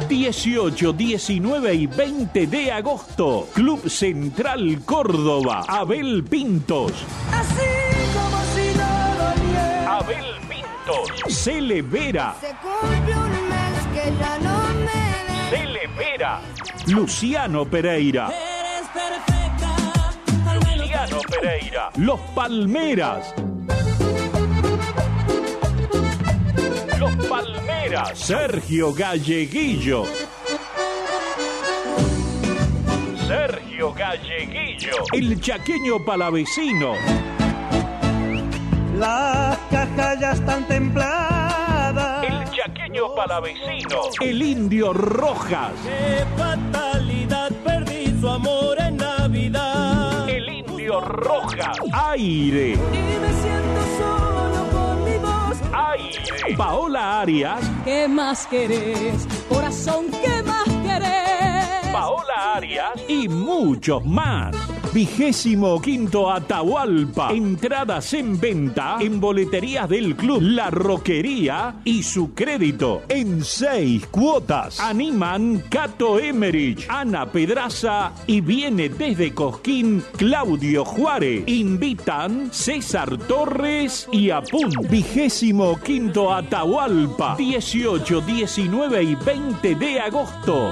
18, 19 y 20 de agosto. Club Central Córdoba. Abel Pintos. Así como si nada doliera. Abel Pintos. Cele Vera. Se cumple un mes que ya no. Cele. Luciano Pereira. Eres perfecta. Luciano Pereira. Los Palmeras. Los Palmeras. Sergio Galleguillo. Sergio Galleguillo. El chaqueño palavecino. Las cajas ya están templadas. El chaqueño palavecino. El indio Rojas. Qué fatalidad, perdí su amor en Navidad. El indio Rojas. Aire. Y me siento solo con mi voz. Aire. Paola Arias. ¿Qué más querés? Corazón, ¿qué más querés? Paola Arias y muchos más. Vigésimo quinto Atahualpa. Entradas en venta en boleterías del club La Roquería y su crédito en seis cuotas. Animan Cato Emerich, Ana Pedraza y viene desde Cosquín Claudio Juárez. Invitan César Torres y Apun. Vigésimo quinto Atahualpa. 18, 19 y 20 de agosto.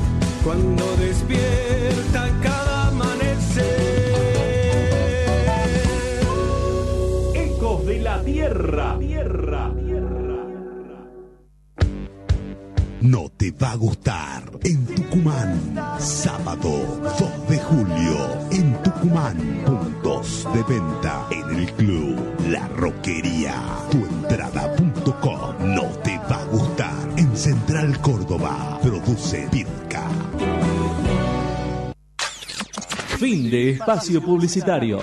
cuando despierta cada amanecer. Ecos de la Tierra. Tierra. No te va a gustar. En Tucumán, sábado 2 de julio, en Tucumán, puntos de venta en el club La Roquería. Tuentrada.com. No te va a gustar. En Central Córdoba, produce Pirca. Fin de espacio publicitario.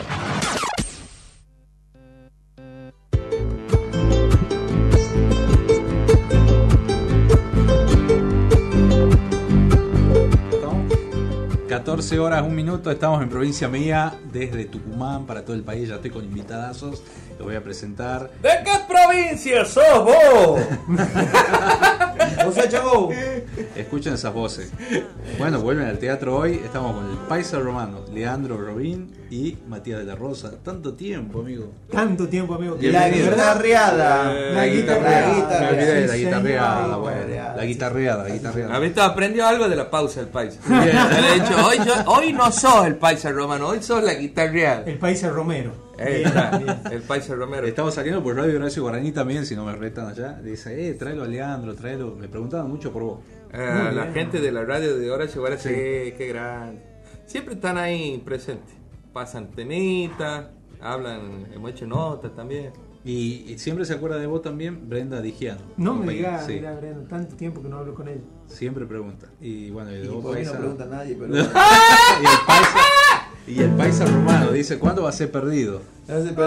Estamos 14 horas, un minuto, estamos en provincia mía, desde Tucumán para todo el país, ya estoy con invitadazos, los voy a presentar. ¿De qué provincia sos vos? o sea, chavo. Escuchen esas voces. Bueno, vuelven al teatro hoy, estamos con el Paisa Romano, Leandro Robín y Matías de la Rosa. Tanto tiempo, amigo. Tanto tiempo, amigo. La guitarreada. La guitarreada. la guitarreada. La guitarreada, la guitarreada. ¿Has visto? Aprendió algo de la pausa del país. Le he dicho, hoy, yo- hoy no sos el paisa romano, hoy sos la guitarreada. El paisa Romero. El paisa romero. Estamos saliendo por Radio Horacio Guaraní también, si no me retan allá. Dice, eh, tráelo a Leandro, tráelo. Me preguntaban mucho por vos. Eh, la gente de la radio de Horacio Guaraní, sí, qué grande. Siempre están ahí presentes. Pasan temitas, hablan, hemos hecho notas también. Y, y siempre se acuerda de vos también, Brenda Digiano. No me digas, Sí, mira, Breno, tanto tiempo que no hablo con él. Siempre pregunta. Y bueno, y, de Y vos, por ahí no paisa- pregunta nadie, pero- y el paisa. Y el paisa romano dice, ¿cuándo va a ser perdido? Perdido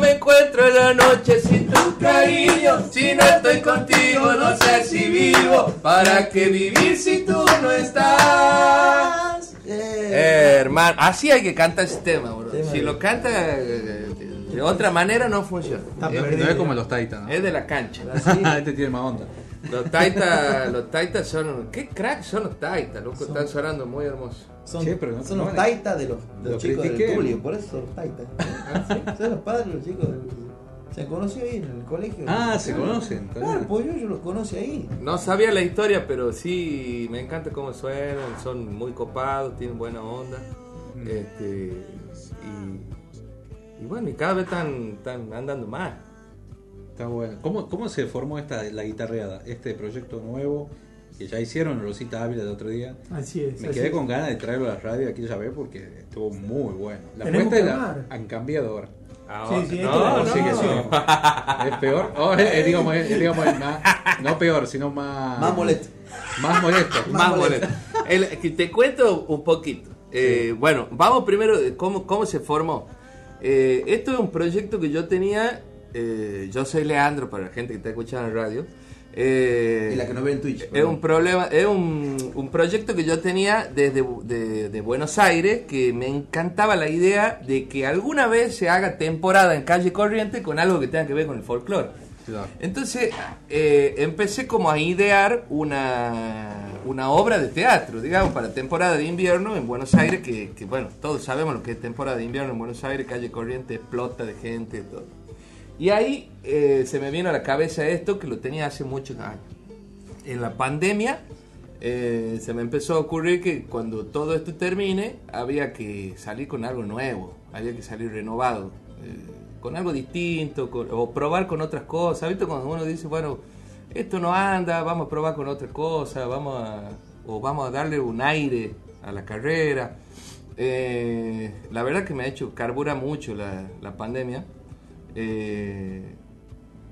me encuentro en la noche sin tu cariño. Si no estoy contigo, no sé si vivo. ¿Para qué vivir si tú no estás? Eh, hermano, así hay que cantar ese tema, bro. Si lo canta eh, de otra manera, no funciona. Es- no es como los Taitas, ¿no? Es de la cancha. este tiene más onda. Los Taitas los taitas son. ¿Qué crack son los Taitas, loco? Están sonando muy hermosos. Son, Che, pero no- son no los taitas de los, de lo los chicos critiqué. del Tulio, por eso son los taitas. Son los padres de los chicos del Se han conocido ahí en el colegio. Ah, se conocen, Claro, pues yo, yo los conocí ahí. No sabía la historia, pero sí me encanta cómo suenan, son muy copados, tienen buena onda. Mm. Este, y, y bueno, y cada vez están, están andando más. Está bueno. ¿Cómo, ¿Cómo se formó esta la guitarreada? Este proyecto nuevo que ya hicieron Rosita Ávila el otro día. Así es, Me así quedé es. con ganas de traerlo a la radio aquella vez porque estuvo muy bueno. La puesta la- han cambiado ahora. Ahora, Sí, sí, no, esto- no, sí que sí. Es peor. Oh, es, digamos, es, digamos, más, no peor, sino más. Más molesto. Más molesto. Más molesto. El- te cuento un poquito. Eh, Bueno, vamos primero de cómo, cómo se formó. Eh, esto es un proyecto que yo tenía. eh, yo soy Leandro, para la gente que está escuchando en radio. Eh, Y la que no ve en Twitch. es un problema, es un, un proyecto que yo tenía desde de, de Buenos Aires, que me encantaba la idea de que alguna vez se haga temporada en calle corriente con algo que tenga que ver con el folclore. Entonces eh, empecé como a idear una, una obra de teatro, digamos, para temporada de invierno en Buenos Aires, que, que, bueno, todos sabemos lo que es temporada de invierno en Buenos Aires, calle corriente explota de gente todo. Y ahí eh, se me vino a la cabeza esto que lo tenía hace muchos años. En la pandemia eh, se me empezó a ocurrir que cuando todo esto termine había que salir con algo nuevo, había que salir renovado, eh, con algo distinto, con- o probar con otras cosas. ¿Viste? Cuando uno dice, bueno, esto no anda, vamos a probar con otra cosa, vamos a, o vamos a darle un aire a la carrera. Eh, la verdad que me ha hecho carbura mucho la, la pandemia. Eh,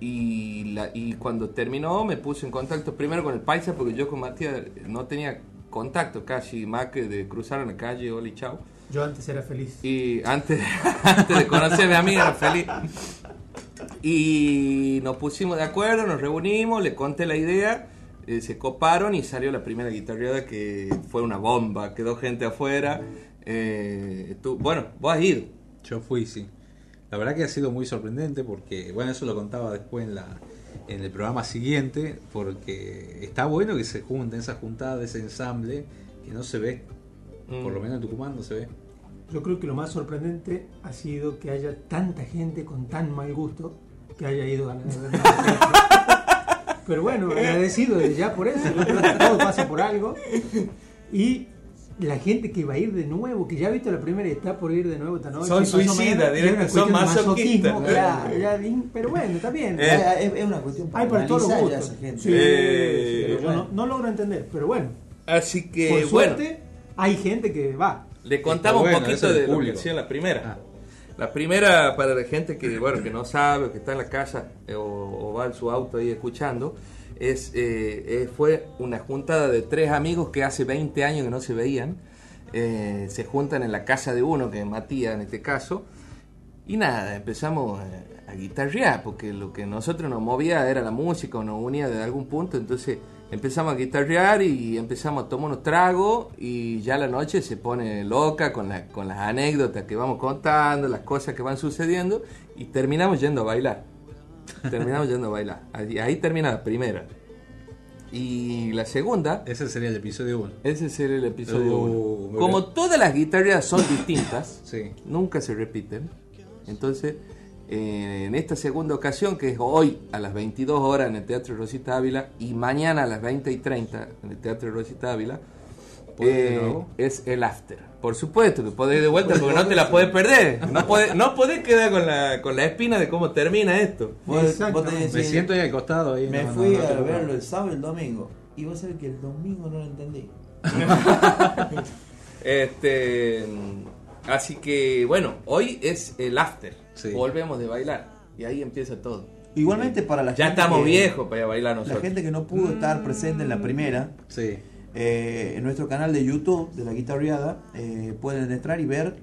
y, la- y cuando terminó me puse en contacto primero con el paisa porque yo con Matías no tenía contacto casi más que de cruzar en la calle, hola y chao. Yo antes era feliz. Y antes, antes de conocer a amiga era feliz. Y nos pusimos de acuerdo, nos reunimos, le conté la idea, eh, se coparon y salió la primera guitarreada que fue una bomba, quedó gente afuera. eh, tú- bueno, vos has ido. Yo fui, sí. La verdad que ha sido muy sorprendente porque, bueno, eso lo contaba después en la en el programa siguiente, porque está bueno que se junten esa juntada, ese ensamble, que no se ve, por lo Mm. menos en Tucumán no se ve. Yo creo que lo más sorprendente ha sido que haya tanta gente con tan mal gusto que haya ido a la. Pero bueno, agradecido desde ya por eso. Todo pasa por algo. Y la gente que va a ir de nuevo, que ya ha visto la primera y está por ir de nuevo esta noche. Son suicidas, una son masoquistas, claro, ya pero bueno, está bien. Eh. Es, es una cuestión para Hay para todos los gustos. esa gente. Sí, Eh, pero yo no, no logro entender, pero bueno. Así que, Por bueno. suerte, hay gente que va. Le contamos bueno, un poquito de lo que público. hacía la primera. Ah. La primera, para la gente que, bueno, que no sabe o que está en la casa eh, o, o va en su auto ahí escuchando, es, eh, eh, fue una juntada de tres amigos que hace 20 años que no se veían. Eh, se juntan en la casa de uno, que es Matías en este caso. Y nada, empezamos a guitarrear, porque lo que nosotros nos movía era la música, o nos unía de algún punto. Entonces empezamos a guitarrear y empezamos a tomar unos tragos y ya la noche se pone loca con, la- con las anécdotas que vamos contando, las cosas que van sucediendo y terminamos yendo a bailar. Terminamos yendo a bailar. Ahí, ahí termina la primera. Y la segunda... Ese sería el episodio 1. Ese sería el episodio Uh, uno. muy Como bien. todas las guitarras son distintas, Sí. nunca se repiten. Entonces, eh, en esta segunda ocasión, que es hoy a las 22 horas en el Teatro Rosita Ávila y mañana a las 20 y 30 en el Teatro Rosita Ávila, ¿Podés de eh, es el after. Por supuesto que podés ir de vuelta porque no te la podés perder. No podés, no podés quedar con la, con la espina de cómo termina esto. Vos- vos tenés Me siento ahí al costado. Ahí, Me no, no, fui no te a verlo el sábado y el domingo. Y vos sabés que el domingo no lo entendí. Este, así que bueno, hoy es el after. Sí. Volvemos de bailar y ahí empieza todo. Igualmente para la Ya gente estamos que- viejos para ir a bailar La nosotros. gente que no pudo estar presente en la primera, Sí. Eh, en nuestro canal de YouTube de la guitarreada, eh, pueden entrar y ver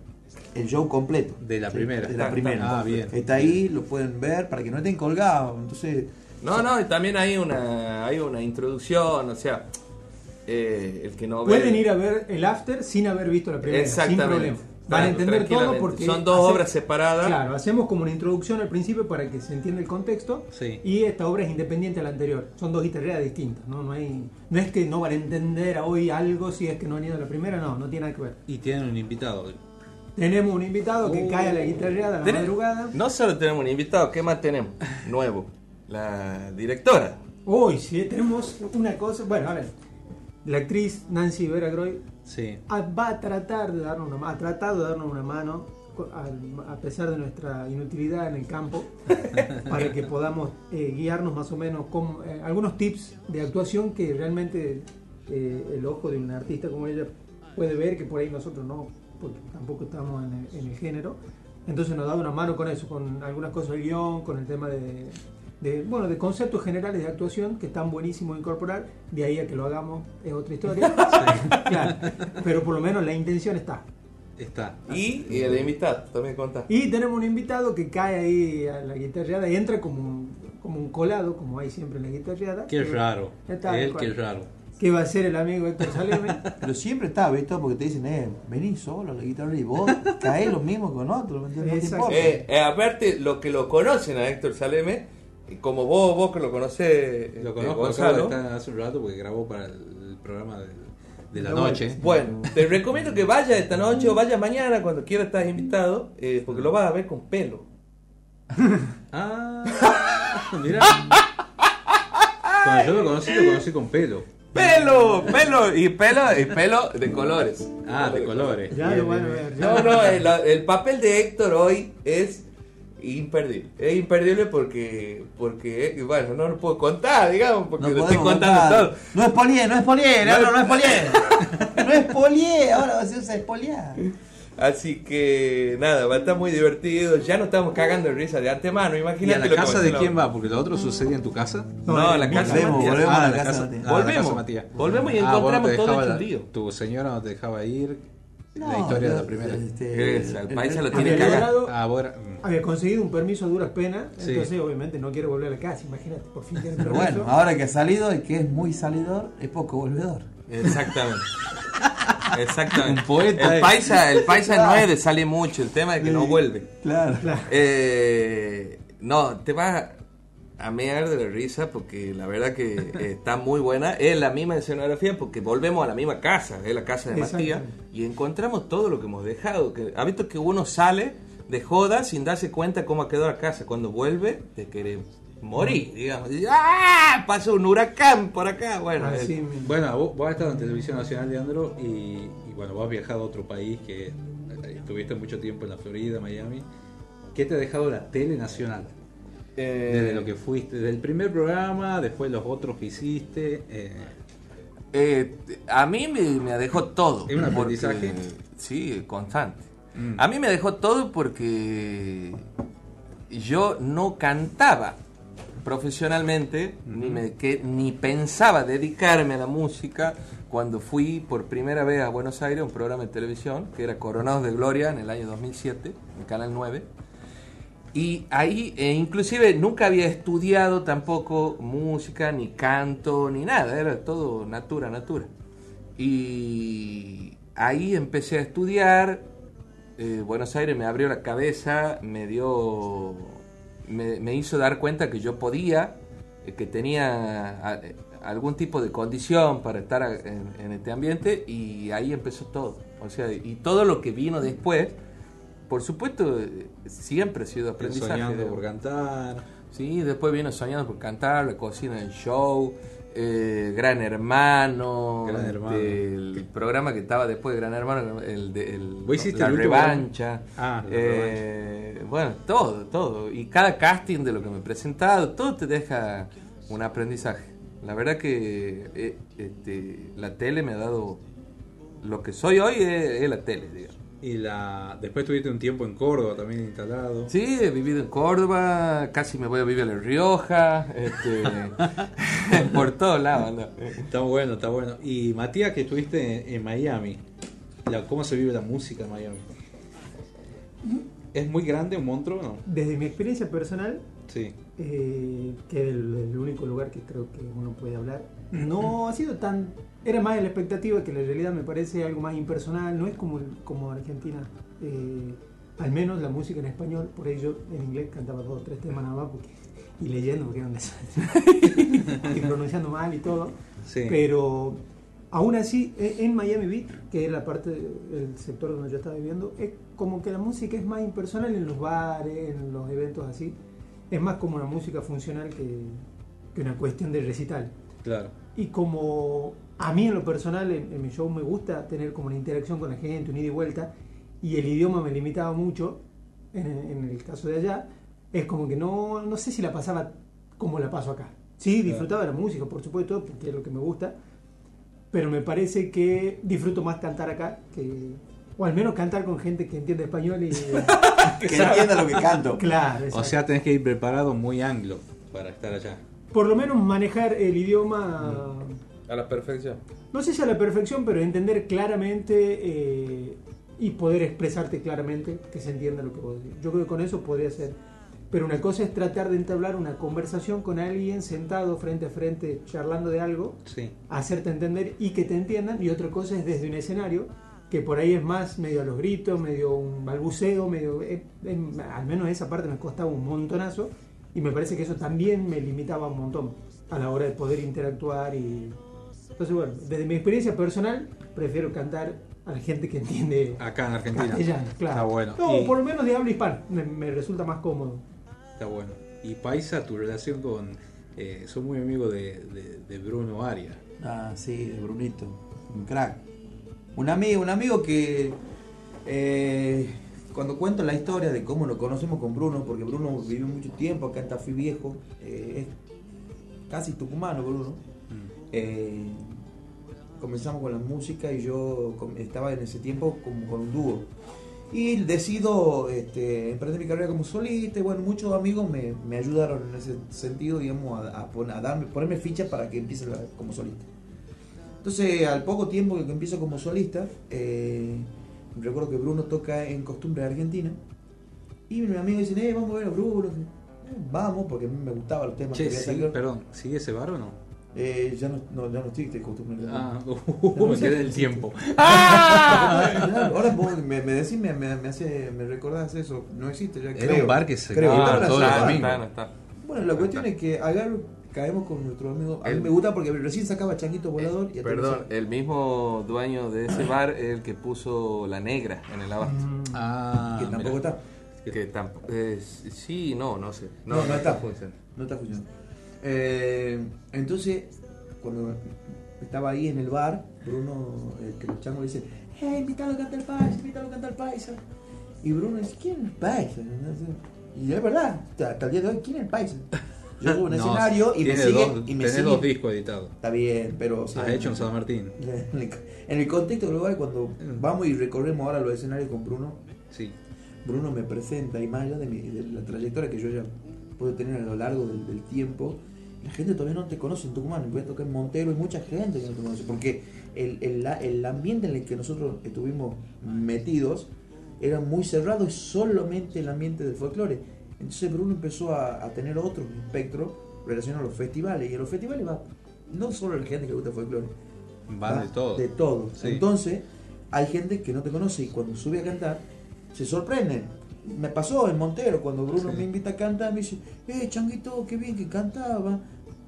el show completo. De la primera. De la Está- primera. ah, bien. Está ahí, lo pueden ver para que no estén colgados. Entonces, No, no, y también hay una, hay una introducción, o sea, eh, el que no ve. Pueden ir a ver el after sin haber visto la primera. Sin Exactamente. problema. Van a entender todo porque Son dos hace- obras separadas. Claro, hacemos como una introducción al principio para que se entienda el contexto Sí. y esta obra es independiente a la anterior. Son dos guitarreras distintas, ¿no? No, hay, no es que no van a entender hoy algo si es que no han ido a la primera, no, no tiene nada que ver. Y tienen un invitado. Tenemos un invitado que Uh. cae a la guitarreada a la madrugada. No solo tenemos un invitado, ¿qué más tenemos? Nuevo. La directora. Hoy sí, tenemos una cosa, bueno, a ver, la actriz Nancy Vera Groy Ah, va a tratar de darnos una ha tratado de darnos una mano a pesar de nuestra inutilidad en el campo para que podamos eh, guiarnos más o menos con eh, algunos tips de actuación que realmente eh, el ojo de un artista como ella puede ver que por ahí nosotros no porque tampoco estamos en el, en el género. Entonces nos da una mano con eso con algunas cosas del guion con el tema de, de, bueno de conceptos generales de actuación que están buenísimos de incorporar de ahí a que lo hagamos es otra historia Claro, pero por lo menos la intención está. Está. Y, y el invitado, también contá. Y tenemos un invitado que cae ahí a la guitarreada y entra como un, como un colado, como hay siempre en la guitarreada. Qué raro. Está, Él, cual. qué raro. Que va a ser el amigo Héctor Saleme. Pero siempre está, ¿viste? Porque te dicen, eh, vení solo a la guitarra y vos caés lo mismo con otro, ¿me entiendes? No te. Eh, eh, aparte, lo que lo conocen a Héctor Saleme, como vos, vos que lo conocés, Lo eh, conozco, Gonzalo. estar hace un rato porque grabó para el programa de, de la Bueno, noche. Bueno, te recomiendo que vayas esta noche o vayas mañana cuando quieras estar invitado, eh, porque lo vas a ver con pelo. Ah, mira. Cuando yo lo conocí, lo conocí con pelo. Pelo, pelo y pelo y pelo de colores. Ah, de colores. Ya lo van a ver. No, no, el, el papel de Héctor hoy es imperdible. Es imperdible porque, porque eh, bueno, no lo puedo contar, digamos, porque No lo estoy contando contar. todo. No es polié, no es polié, No no, es- no es polié. No es polié, ahora se usa espoliar. Así que nada, va a estar muy divertido. Ya no estamos cagando de risa de antemano, ¿Y a imagínate. la lo casa de quién va? Porque lo otro sucedía en tu casa. No, a la casa de Volvemos, Matías. volvemos Ah, a la casa Matías. ah, Volvemos. Volvemos y Ah, no encontramos todo un lío. Tu señora no te dejaba ir. La No, historia de la primera. este, Es, el- país se el- lo tiene logrado- Ah, mm. había conseguido un permiso a duras penas, Sí. entonces obviamente no quiere volver a la casa, imagínate, por fin tiene Pero permiso. bueno, ahora que ha salido y que es muy salidor, es poco volvedor. Exactamente. Exactamente. Un poeta, El paisa, el paisa no es de sale mucho, el tema es que no vuelve. Claro. Eh, no, te vas a mear de la risa porque la verdad que eh, está muy buena. Es la misma escenografía porque volvemos a la misma casa, es la casa de. Matías, y encontramos todo lo que hemos dejado. Que, ha visto que uno sale de joda sin darse cuenta cómo ha quedado la casa. Cuando vuelve, te quiere morir, digamos. ¡Ah! Pasa un huracán por acá. Bueno, eh, mismo. Bueno, vos, vos has estado en Televisión Nacional, Leandro, y, y bueno, vos has viajado a otro país que eh, estuviste mucho tiempo en la Florida, Miami. ¿Qué te ha dejado la tele nacional? Eh, Desde lo que fuiste, desde el primer programa, después los otros que hiciste. eh, Eh, a mí me, me dejó todo. ¿Es un porque- aprendizaje? sí, constante. Mm. A mí me dejó todo porque yo no cantaba profesionalmente, ni, me, que, ni pensaba dedicarme a la música cuando fui por primera vez a Buenos Aires a un programa de televisión que era Coronados de Gloria en el año 2007, en Canal 9. Y ahí, eh, inclusive, nunca había estudiado tampoco música, ni canto, ni nada, era todo natura, natura. Y ahí empecé a estudiar, eh, Buenos Aires me abrió la cabeza, me dio, me, me hizo dar cuenta que yo podía, eh, que tenía a- eh, algún tipo de condición para estar en, en este ambiente y ahí empezó todo. O sea, y todo lo que vino después, por supuesto, eh, siempre ha sido aprendizaje. soñando por cantar. Sí, después vino soñando por cantar, la cocina del show, eh, Gran Hermano, Gran este, Hermano. el programa que estaba después de Gran Hermano, el de el- ¿Vos hiciste la el revancha. Ah, la eh, Bueno, todo, todo. Y cada casting de lo que me he presentado, todo te deja un aprendizaje. La verdad que eh, este, la tele me ha dado lo que soy hoy es, es la tele, digamos. Y la después tuviste un tiempo en Córdoba también instalado. Sí, he vivido en Córdoba, casi me voy a vivir La Rioja, este, por todos lados. ¿no? Está bueno, está bueno. Y Matías, que estuviste en, en Miami, la- ¿cómo se vive la música en Miami? ¿Es muy grande un monstruo o no? Desde mi experiencia personal, Sí. eh, que es el, el único lugar que creo que uno puede hablar. No ha sido tan. Era más de la expectativa que la realidad me parece algo más impersonal, no es como, como Argentina. Eh, al menos la música en español, por ello en inglés cantaba dos o tres temas nada más porque, y leyendo porque era un desastre. y pronunciando mal y todo. Sí. Pero aún así, e- en Miami Beach, que es la parte del sector donde yo estaba viviendo, es como que la música es más impersonal en los bares, en los eventos así. Es más como una música funcional que, que una cuestión de recital. Claro. Y como a mí en lo personal, en, en mi show me gusta tener como una interacción con la gente, un ida y vuelta, y el idioma me limitaba mucho, en, en el caso de allá, es como que no, no sé si la pasaba como la paso acá. Sí, disfrutaba de la música, por supuesto, porque es lo que me gusta, pero me parece que disfruto más cantar acá que... O al menos cantar con gente que entiende español y... Que entienda lo que canto. Claro, O exacto. sea, tenés que ir preparado muy anglo para estar allá. Por lo menos manejar el idioma... A la perfección. no sé si a la perfección, pero entender claramente eh, y poder expresarte claramente que se entienda lo que vos decís. Yo creo que con eso podría ser. Pero una cosa es tratar de entablar una conversación con alguien sentado frente a frente charlando de algo, Sí. hacerte entender y que te entiendan, y otra cosa es desde un escenario que por ahí es más medio a los gritos, medio un balbuceo, medio eh, eh, al menos esa parte me costaba un montonazo y me parece que eso también me limitaba un montón a la hora de poder interactuar y entonces bueno, desde mi experiencia personal prefiero cantar a la gente que entiende Acá en Argentina. castellano, claro. Está bueno. No, Y- por lo menos de habla hispana, me, me resulta más cómodo. Está bueno. Y Paisa, tu relación con... Eh, soy muy amigo de, de- de Bruno Arias. Ah, sí, de Brunito, un crack. Un amigo, un amigo que eh, cuando cuento la historia de cómo lo conocemos con Bruno, porque Bruno vivió mucho tiempo acá en Tafí Viejo, eh, es casi tucumano Bruno. Eh, comenzamos con la música y yo estaba en ese tiempo como con un dúo. Y decido este, emprender mi carrera como solista y bueno, muchos amigos me, me ayudaron en ese sentido, digamos, a, a pon- a darme, ponerme fichas para que empiece como solista. Entonces, al poco tiempo que empiezo como solista, eh, recuerdo que Bruno toca en Costumbre Argentina y mi amigo dice, eh, vamos a ver a Bruno. Eh, Vamos, porque a mí me gustaban los temas Che, que había sí, perdón, ¿sigue ese bar o no? Eh, ya no, no, ya no estoy de costumbre. Ah, uh, me sé. quedé el tiempo. Claro, Ahora vos me, me decís, me, me, me hace, me recordás eso. No existe ya. Era creo. un bar que se Creo. Ah, domingos. no está. Bueno, la cuestión es que agarro, caemos con nuestro amigo. A mí El- me gusta porque recién sacaba Changuito Volador y Perdón, el mismo dueño de ese bar es el que puso la negra en el abasto. Ah, que tampoco está. Que tampoco. sí, no, no sé. No, no, está funcionando. No está funcionando. Eh, entonces, cuando estaba ahí en el bar, Bruno, el que los changos le dice, hey, invítalo a cantar paisa, invítalo a cantar paisa. Y Bruno dice, ¿quién es el paisa? Y es verdad, hasta el día de hoy, ¿quién es el paisa? Yo subo un No, escenario y me sigue. dos- y me tenés sigue- dos discos editados. Está bien, pero. o sea, Has hecho en San Martín. En el, contexto global, cuando vamos y recorremos ahora los escenarios con Bruno, Sí. Bruno me presenta y más allá de, mi- de la trayectoria que yo ya puedo tener a lo largo del, del tiempo, la gente todavía no te conoce en Tucumán, voy a tocar en Montero, hay mucha gente que no te conoce, porque el, el, el ambiente en el que nosotros estuvimos metidos era muy cerrado y solamente el ambiente del folclore. Entonces Bruno empezó a, a tener otro espectro relacionado a los festivales, y a los festivales va no solo la gente que le gusta folclore, Van va de todo. De todo. Sí. Entonces, hay gente que no te conoce y cuando sube a cantar, se sorprenden. Me pasó en Montero, cuando Bruno me invita a cantar, me dice, eh, Changuito, qué bien que cantaba.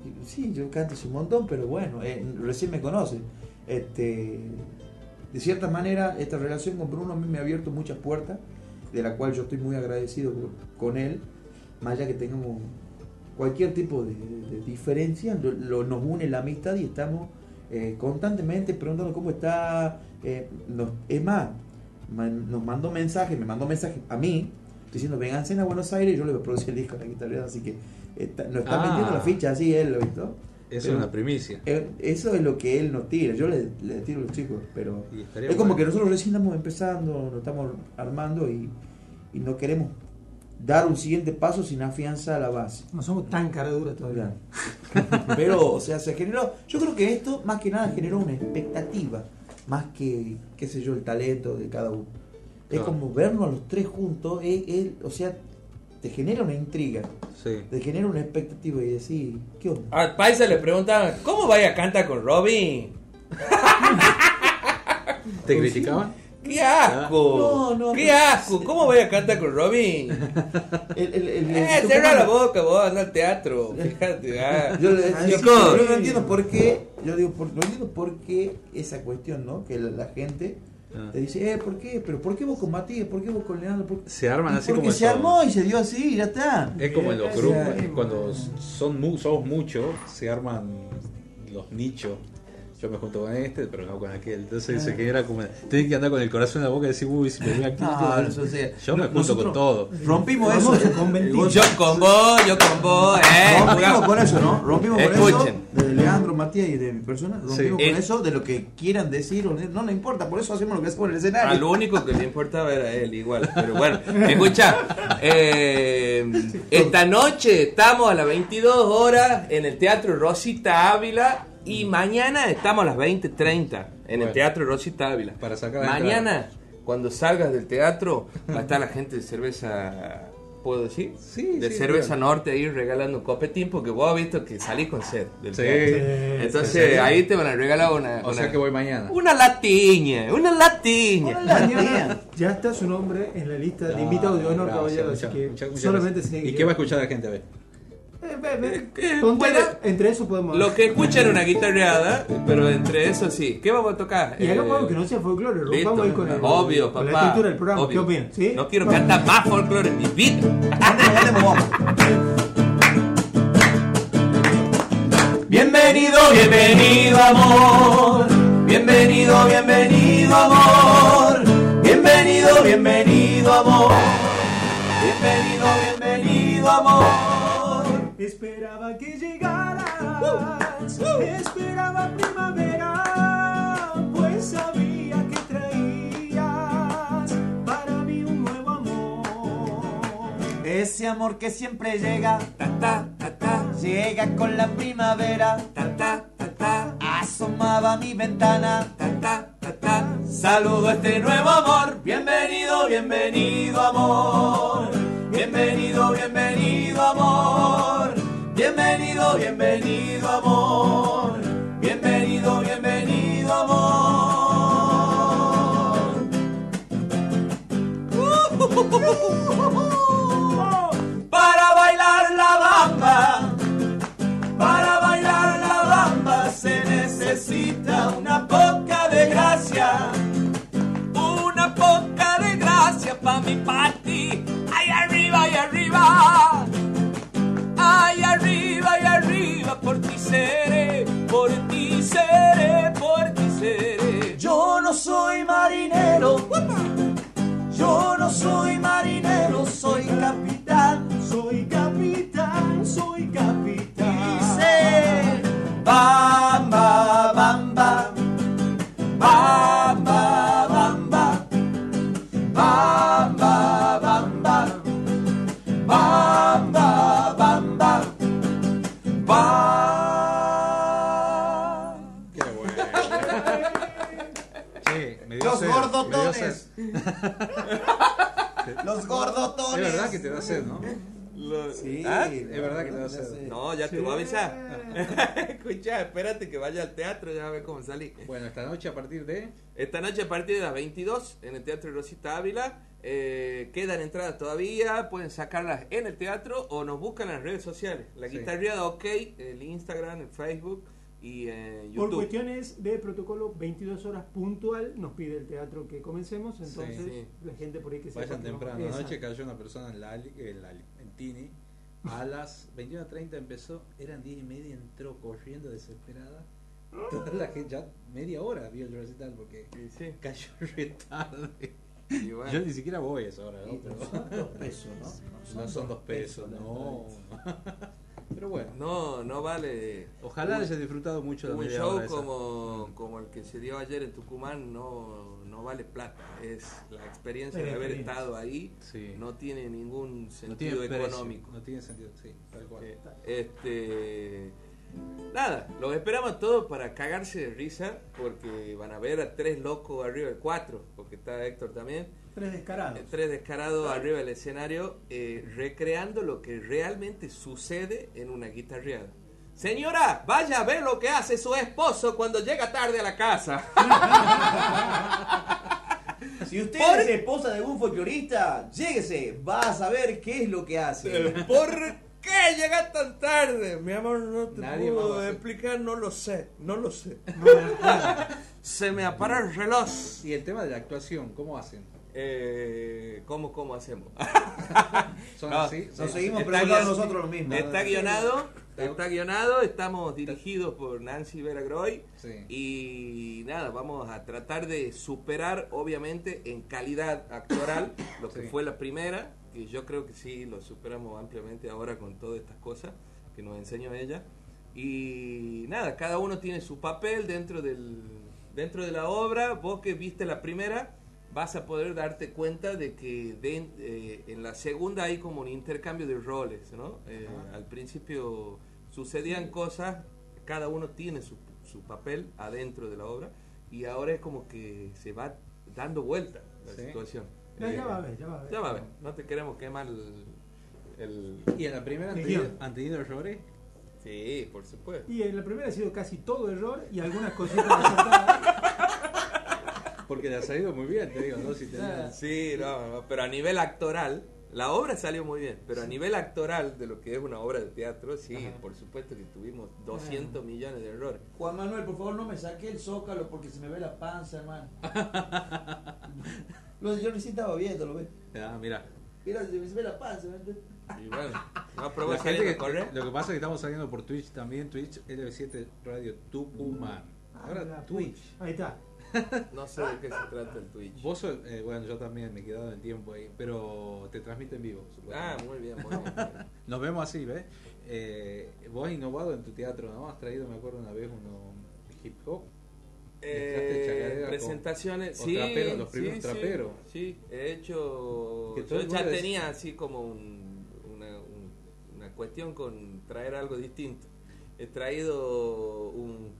Y, sí, yo canto un montón, pero bueno, eh, recién me conoce. Este, de cierta manera, esta relación con Bruno a mí me ha abierto muchas puertas, de la cual yo estoy muy agradecido con- él, más allá que tengamos cualquier tipo de, de diferencia, lo, lo- nos une la amistad y estamos eh, constantemente preguntando cómo está. eh, nos- es más, man- nos mandó mensajes, me mandó mensajes a mí diciendo venganse a Buenos Aires y yo le voy a producir el disco a la guitarra, así que está- nos está Ah. metiendo la ficha así él, ¿lo visto? Eso Pero- es una primicia. eh, Eso es lo que él nos tira, yo le, le tiro a los chicos, pero es como que nosotros recién estamos empezando, nos estamos armando y, y no queremos dar un siguiente paso sin afianzar la base. No somos tan caraduras todavía. Pero, o sea, se generó. Yo creo que esto, más que nada, generó una expectativa. Más que, qué sé yo, el talento de cada uno. Es Claro. como vernos a los tres juntos. es- es- o sea, te genera una intriga, Sí. te genera una expectativa y decís, ¿qué onda? Al paisa le preguntaban, ¿cómo vaya a cantar con Robin? ¿Te criticaban? ¡Qué asco! No, no, ¡Qué no. asco! ¿Cómo voy a cantar con Robin? El, el, el, Eh, cierra la boca, vos, anda al teatro. Fíjate, ah. Yo, Ah, no entiendo por qué, yo digo, por, no entiendo por qué esa cuestión, ¿no? Que la, la gente Ah. te dice, eh, ¿por qué? ¿Pero por qué vos con Matías? ¿Por qué vos con Leandro? ¿Por- Se arman así porque como se eso. armó y se dio así ya está. Es como en los grupos, cuando son somos muchos, se arman los nichos. Yo me junto con este, pero no con aquel. Entonces se genera como. Tienen que andar con el corazón en la boca y decir, uy, si me voy aquí. No, yo- eso sí. yo me junto con todo. Rompimos eso. Yo con vos, yo con vos, eh. Rompimos con eso, ¿no? Rompimos con Escuchen. eso de Leandro, Matías y de mi persona. Rompimos Sí. con Eh. eso de lo que quieran decir o no, no le importa. Por eso hacemos lo que hacemos en el escenario. A lo único que le importaba era él, igual. Pero bueno, escucha, eh, esta noche estamos a las 22 horas en el Teatro Rosita Ávila y mañana estamos a las 20.30 en el Bueno. Teatro Rosita Ávila. Para sacar la Mañana, cuando salgas del teatro, va a estar la gente de cerveza, ¿puedo decir? Sí, De sí, cerveza claro. norte ahí regalando copetín porque vos has visto que salís con sed del Sí. teatro. Sí, Entonces sí. ahí te van a regalar una... O una- sea que voy mañana. Una latiña, una latiña. Mañana ya está su nombre en la lista de invitados de honor, caballero, así muchas- que muchas- muchas solamente gracias. ¿Y qué va a escuchar la gente a ver? Tontera, Puede- entre eso podemos. Lo que escuchan una guitarreada, pero entre eso sí. ¿Qué vamos a tocar? Y hagamos Eh, algo que no sea folclore, listo. rompamos ahí con, el, Obvio, con papá. la estructura del programa. obvio. ¿Qué opinan? ¿Sí? No quiero cantar más folclore en mi vida. Bienvenido, bienvenido amor. Bienvenido, bienvenido amor. Bienvenido, bienvenido amor. Bienvenido, bienvenido amor. Esperaba que llegaras, esperaba primavera, pues sabía que traías para mí un nuevo amor. Ese amor que siempre llega, llega con la primavera, asomaba a mi ventana, Saludo a este nuevo amor. Bienvenido, bienvenido amor. Bienvenido, bienvenido amor. Bienvenido, bienvenido amor. Bienvenido, bienvenido amor. Para bailar la bamba, de gracia pa' mi party. Ay arriba, ay arriba, ay arriba, ay arriba, por ti seré, por ti seré, por ti seré. Yo no soy marinero, yo no soy marinero, soy capitán, soy capitán, soy capitán. Dice, bamba, bamba, bamba, bamba, bamba, bamba, bamba, bamba. Qué bueno. Sí, me dio Los sed, gordotones. me dio sed. Los gordotones. Es verdad que te da sed, ¿no? Sí, ¿Ah? Es verdad que te da sed. No, ya te voy a avisar. Escucha, espérate que vaya al teatro, ya a ver cómo salí. Bueno, esta noche a partir de. Esta noche a partir de las 22 en el Teatro Rosita Ávila. eh, quedan entradas todavía, pueden sacarlas en el teatro o nos buscan en las redes sociales. La Sí. guitarreada OK, el Instagram, el Facebook y eh, Por YouTube. cuestiones de protocolo, 22 horas puntual nos pide el teatro que comencemos, entonces Sí. la gente por ahí que se Vayan temprano. Anoche cayó una persona en la en, la en Tini. A las 21.30 empezó, eran 10 y media, entró corriendo desesperada. Toda la gente, ya media hora vio el recital porque cayó re tarde. bueno. Yo ni siquiera voy a esa hora, ¿no? No son dos pesos, ¿no? No son, dos pesos, no. Pero bueno. No, no vale. Ojalá hayas disfrutado mucho la Un media show hora esa. como, como el que se dio ayer en Tucumán no, no vale plata. Es la experiencia de haber experiencia. estado ahí. Sí. No tiene ningún No sentido tiene económico. No tiene sentido, sí, tal cual. Este, nada, los esperamos todos para cagarse de risa porque van a ver a tres locos arriba del cuatro, porque está Héctor también. Tres descarados. Eh, Tres descarados arriba del escenario eh, recreando lo que realmente sucede en una guitarreada. Señora, vaya a ver lo que hace su esposo cuando llega tarde a la casa. Si usted Por- es esposa de un folclorista, lléguese, va a saber qué es lo que hace. Eh, ¿Por qué llega tan tarde? Mi amor, no te Nadie puedo explicar, no lo sé, no lo sé. Se me apara el reloj. Y el tema de la actuación, ¿cómo hacen? Eh, ¿cómo, ¿Cómo hacemos? ¿Son No, así? Nos seguimos Está preguntando nosotros lo mismo. Está guionado, está guionado, estamos dirigidos por Nancy Veragroy Sí. y nada, vamos a tratar de superar obviamente en calidad actoral lo que Sí. fue la primera, que yo creo que sí lo superamos ampliamente ahora con todas estas cosas que nos enseñó ella. Y nada, cada uno tiene su papel dentro del dentro de la obra, vos que viste la primera vas a poder darte cuenta de que de- eh, en la segunda hay como un intercambio de roles, ¿no? Eh, al principio sucedían cosas, cada uno tiene su, su papel adentro de la obra y ahora es como que se va dando vuelta la Sí. situación. Ya, ya Eh, va a ver, ya va a ver. Ya va a ver, no te queremos quemar el... el- ¿Y en la primera han tenido, han tenido errores? Sí, por supuesto. Y en la primera ha sido casi todo error y algunas cositas. Porque le ha salido muy bien, te digo, ¿no? Si Sí, no, no, pero a nivel actoral, la obra salió muy bien, pero a nivel actoral de lo que es una obra de teatro, sí, Ajá. por supuesto que tuvimos 200 millones de errores. Juan Manuel, por favor, no me saque el zócalo porque se me ve la panza, hermano. Lo- yo recién estaba viendo, lo ves. Ah, mira. Mira, se me ve la panza. ¿ves? Y bueno, no La gente que, lo que pasa es que estamos saliendo por Twitch también, Twitch LB7 Radio Tucumán. Ahora Ah, Twitch. Ahí está. No sé de qué se trata el Twitch. Vos sos- eh, bueno, yo también me he quedado en el tiempo ahí, pero te transmite en vivo. Ah, muy bien, muy bien. muy bien. Nos vemos así, ¿ves? Eh, vos has innovado en tu teatro, ¿no? Has traído, me acuerdo una vez, uno hip hop. Eh, presentaciones, con sí, traperos, los sí, primeros sí, traperos. Sí, he hecho. Yo ya tenía así como un- una, un- una cuestión con traer algo distinto. He traído un,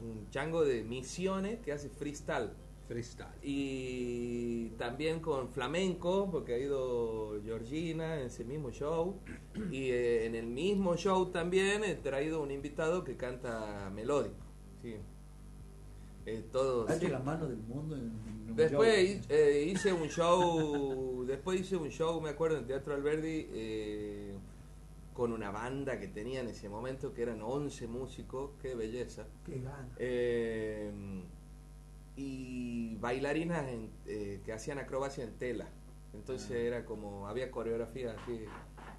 un chango de misiones que hace freestyle. Freestyle. Y también con flamenco, porque ha ido Georgina en ese mismo show. Y eh, en el mismo show también he traído un invitado que canta melódico. Sí. Eh, todo, Alce sí. las manos del mundo en, en Después eh, hice un show, después hice un show, me acuerdo, en Teatro Alberdi, eh, con una banda que tenía en ese momento, que eran 11 músicos, qué belleza. Qué gana. Eh, y bailarinas en- eh, que hacían acrobacia en tela. Entonces Ah. era como, había coreografía así,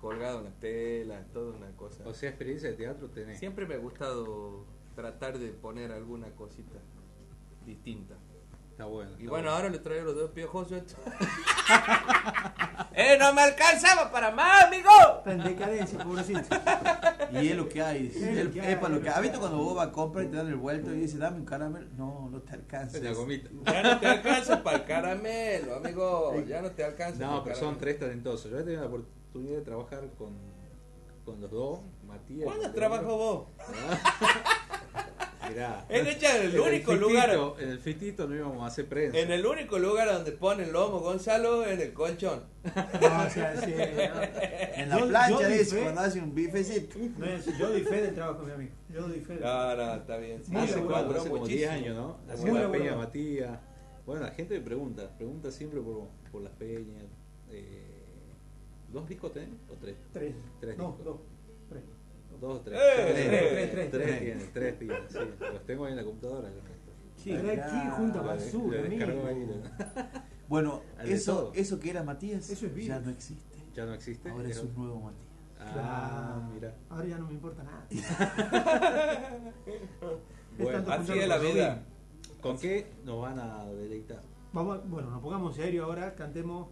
colgado en la tela, toda una cosa. O sea, experiencia de teatro tenés. Siempre me ha gustado tratar de poner alguna cosita distinta. Está bueno. Y bueno, ahora le traigo los dos estos. ¡Eh, no me alcanzaba para más, amigo! Está en decadencia, pobrecito. Y es lo que hay. Es Es, lo que es para hay. lo que ¿Has visto cuando vos vas a comprar y te dan el vuelto y dices, dame un caramelo? No, no te alcanza. La gomita. Ya no te alcanza para el caramelo, amigo. Ya no te alcanza No, pero son tres talentosos. Yo he tenido la oportunidad de trabajar con, con los dos, Matías. ¿Cuándo Leandro. vos? Mirá. En hecha, el En único fitito- lugar- En el fitito no íbamos a hacer prensa. En el único lugar donde pone el lomo Gonzalo es en el colchón. No, o sea, sí, En la Yo- plancha yo dice, cuando hace un bifecito. No yo doy fe del trabajo, mi amigo. Yo doy fe. del No, no, está bien. sí. Hace Duró hace como muchísimo. 10 años, ¿no? Hacía Muy la peña. Matías. Bueno, la gente me pregunta, pregunta siempre por, por las peñas. Eh, ¿Dos discos tenés o tres? Tres. Tres No, discos. dos. Dos o tres. Eh, tres, tres, tres, tres, tres tiene, tres tiene, sí. Los tengo ahí en la computadora. Sí, aquí junto a Lo- basura, Bueno, eso, eso que era Matías Eso es ya no existe. Ya no existe. Ahora es un nuevo Matías. Ah, mira. Ahora ya no me importa nada. Bueno, así es la vida. ¿Con qué nos van a deleitar? Vamos, bueno, nos pongamos serio ahora, cantemos.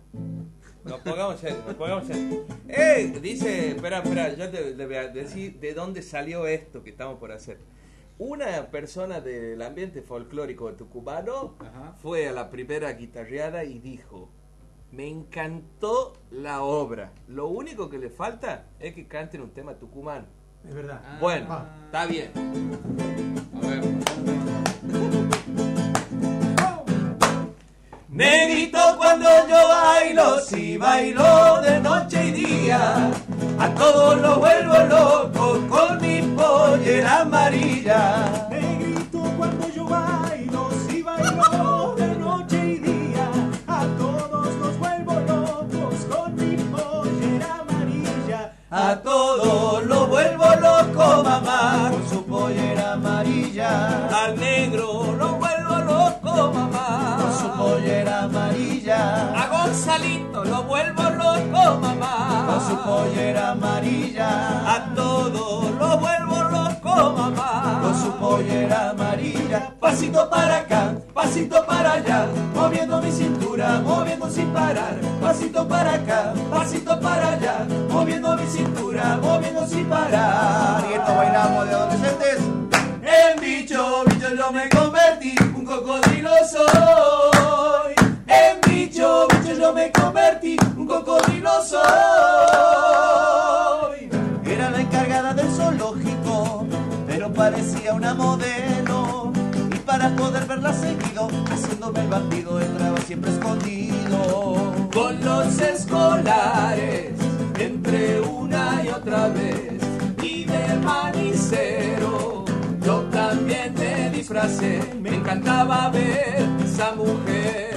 Nos pongamos serio, nos pongamos serio. ¡Eh! Dice, espera, espera, yo te, voy a decir de dónde salió esto que estamos por hacer. Una persona del ambiente folclórico tucumano Ajá. fue a la primera guitarreada y dijo, me encantó la obra. Lo único que le falta es que canten un tema tucumano. es verdad. Bueno, Va. está bien. A ver. Negrito cuando yo bailo, si bailo de noche y día, a todos los vuelvo loco con mi pollera amarilla. Negrito cuando yo bailo, si bailo de noche y día, a todos los vuelvo locos con mi pollera amarilla. A todos los vuelvo loco, mamá, con su pollera amarilla. Al negro lo vuelvo loco, mamá, Gonzalito lo vuelvo loco, mamá, con su pollera amarilla. A todos lo vuelvo loco, mamá, con su pollera amarilla. Pasito para acá, pasito para allá, moviendo mi cintura, moviendo sin parar. Pasito para acá, pasito para allá, moviendo mi cintura, moviendo sin parar. Y esto bailamos de adolescentes. En bicho, bicho yo me convertí, un cocodrilo soy. En bicho, bicho yo me convertí, un cocodrilo soy. Era la encargada del zoológico, pero parecía una modelo. Y para poder verla seguido, haciéndome el bandido, entraba siempre escondido. Con los escolares, entre una y otra vez, y de manicero, yo también me disfracé. Me encantaba ver esa mujer,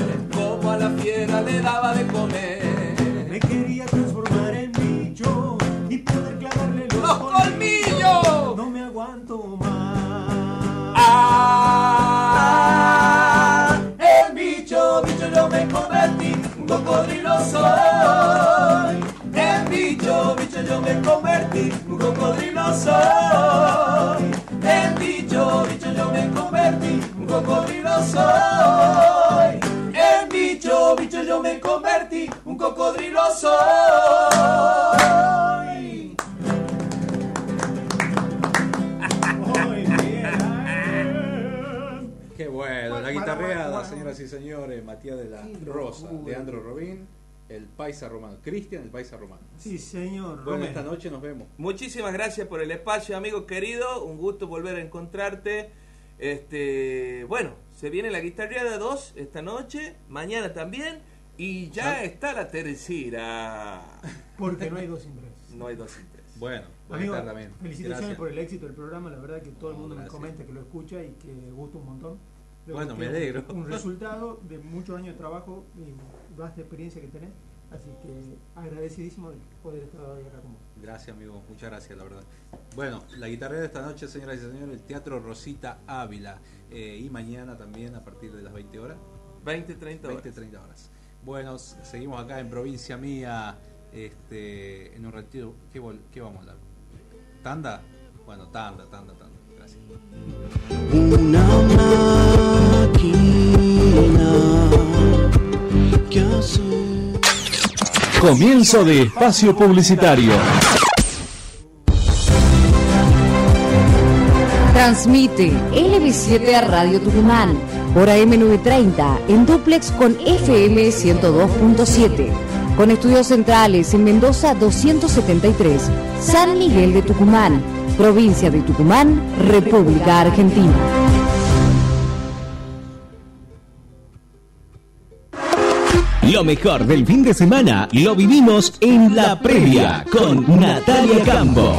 la fiera le daba de comer. Me quería transformar en bicho y poder clavarle los, ¡Los colmillos! No me aguanto más. Ah, el bicho, bicho yo me convertí, un cocodrilo soy. El bicho, bicho yo me convertí, un cocodrilo soy. El bicho, bicho yo me convertí, un cocodrilo soy. Bicho, yo me convertí, un cocodrilo soy. Qué bueno, la guitarreada, bueno, señoras y señores, Matías de la Rosa, locura. Leandro Robín, el Paisa Romano, Cristian el Paisa Romano. Sí, señor. Bueno, Romero. esta noche nos vemos. Muchísimas gracias por el espacio, amigo querido. Un gusto volver a encontrarte. Este, bueno, se viene la guitarreada 2 esta noche, mañana también, y ya Ya. está la tercera. Porque no hay dos sin tres. No hay dos sin tres. Bueno, Amigo, también. felicitaciones Gracias. por el éxito del programa. La verdad que todo el mundo me gracias. comenta que lo escucha y que gusta un montón. Creo Bueno, me alegro. Un resultado de muchos años de trabajo y vasta experiencia que tenés. Así que agradecidísimo de poder estar hoy acá con vos. Gracias, amigo. Muchas gracias, la verdad. Bueno, la guitarra de esta noche, señoras y señores, el Teatro Rosita Ávila. Eh, y mañana también a partir de las 20 horas. 20, 30 horas. 20, 30 horas. Bueno, seguimos acá en provincia mía. Este, en un ratito, ¿qué, qué vamos a hablar? ¿Tanda? Bueno, tanda, tanda, tanda. Gracias. Una máquina que hace Comienzo de espacio publicitario. Transmite LB7 a Radio Tucumán por AM930 en duplex con FM 102.7. Con estudios centrales en Mendoza 273, San Miguel de Tucumán, provincia de Tucumán, República Argentina. Lo mejor del fin de semana lo vivimos en la previa con Natalia Campo.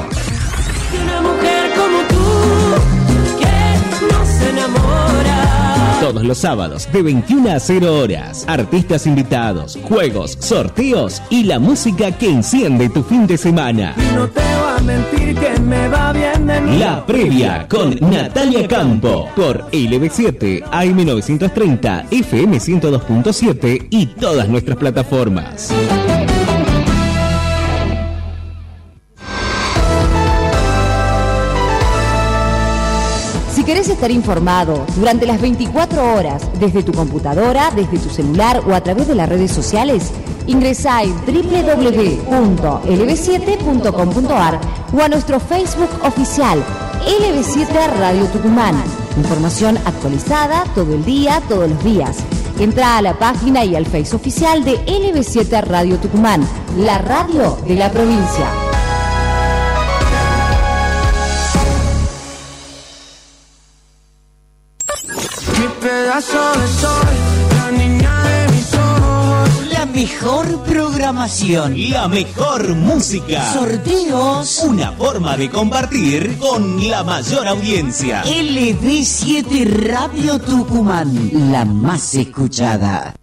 Todos los sábados de 21 a 0 horas. Artistas invitados, juegos, sorteos y la música que enciende tu fin de semana. No te voy a mentir que me va bien de mí. La previa con Natalia Campo por LB7, AM930, FM 102.7 y todas nuestras plataformas. Estar informado durante las 24 horas desde tu computadora, desde tu celular o a través de las redes sociales, ingresa en www.lb7.com.ar o a nuestro Facebook oficial LB7 Radio Tucumán. Información actualizada todo el día, todos los días. Entra a la página y al Face oficial de LB7 Radio Tucumán, la radio de la provincia. De sol, la niña de mis ojos. La mejor programación, la mejor música, sorteos, una forma de compartir con la mayor audiencia. LB7 Radio Tucumán, la más escuchada.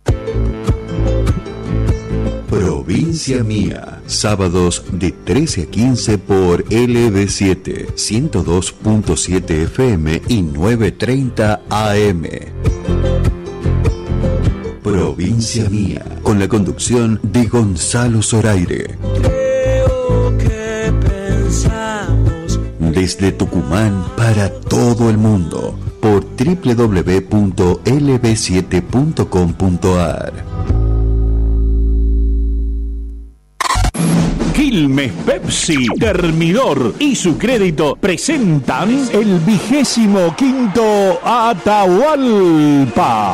Provincia Mía, sábados de 13 a 15 por LB7, 102.7 FM y 9.30 AM. Provincia Mía, con la conducción de Gonzalo Zoraire. Creo que pensamos Desde Tucumán para todo el mundo, por www.lb7.com.ar. Quilmes Pepsi, Termidor y su crédito presentan el vigésimo quinto Atahualpa.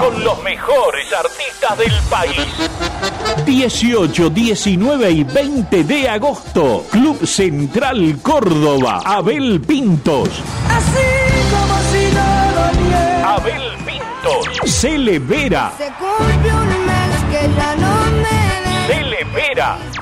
Con los mejores artistas del país. 18, 19 y 20 de agosto. Club Central Córdoba. Abel Pintos. así como si nada bien. Abel Pintos. Cele Vera. Se cumple un mes que ya no me ves.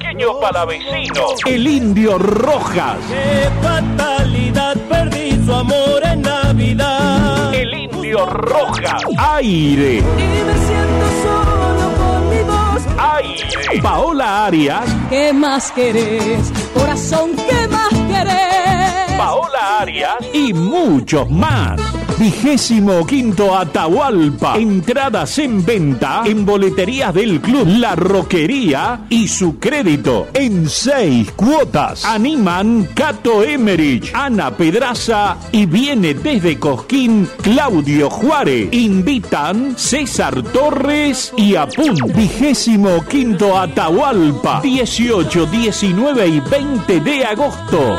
El chaqueño palavecino. El indio Rojas. Qué fatalidad, perdí su amor en Navidad. El indio Rojas. Aire. Y me siento solo con mi voz. Aire. Paola Arias. ¿Qué más querés? Corazón, ¿qué más querés? Paola Arias y muchos más. Vigésimo quinto Atahualpa. Entradas en venta en boleterías del club La Roquería y su crédito en seis cuotas. Animan Cato Emerich, Ana Pedraza y viene desde Cosquín Claudio Juárez. Invitan César Torres y Apun. Vigésimo quinto Atahualpa. 18, 19 y 20 de agosto.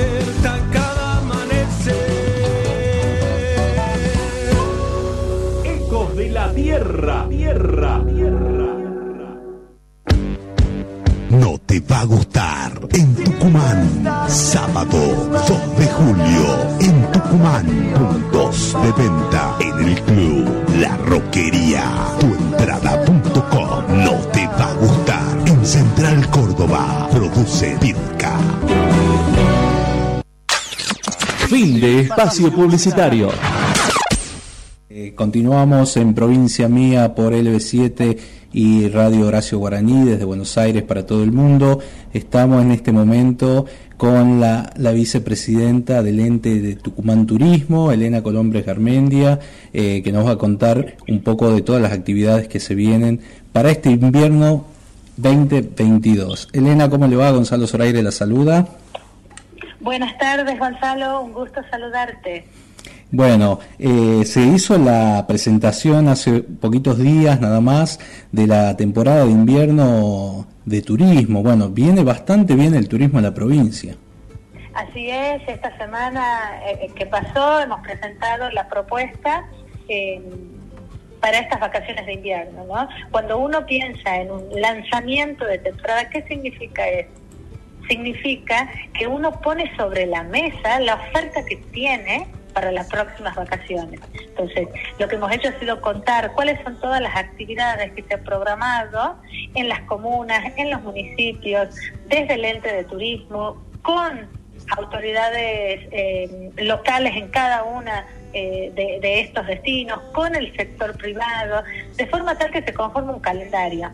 Tierra, Tierra, Tierra. No te va a gustar. En Tucumán, sábado 2 de julio, en Tucumán, puntos de venta en el club La Roquería. Tuentrada.com. No te va a gustar. En Central Córdoba, produce Pirca. Fin de espacio publicitario. Eh, continuamos en provincia mía por LB7 y Radio Horacio Guaraní desde Buenos Aires para todo el mundo. Estamos en este momento con la, la vicepresidenta del ente de Tucumán Turismo, Elena Colombres Garmendia, eh, que nos va a contar un poco de todas las actividades que se vienen para este invierno 2022. Elena, ¿cómo le va? Gonzalo Zoraire la saluda. Buenas tardes, Gonzalo. Un gusto saludarte. Bueno, eh, se hizo la presentación hace poquitos días nada más de la temporada de invierno de turismo. Bueno, viene bastante bien el turismo en la provincia. Así es, esta semana eh, que pasó hemos presentado la propuesta eh, para estas vacaciones de invierno. ¿no? Cuando uno piensa en un lanzamiento de temporada, ¿qué significa eso? significa que uno pone sobre la mesa la oferta que tiene para las próximas vacaciones. Entonces, lo que hemos hecho ha sido contar cuáles son todas las actividades que se han programado en las comunas, en los municipios, desde el ente de turismo, con autoridades eh, locales en cada una eh, de, estos destinos, con el sector privado, de forma tal que se conforme un calendario.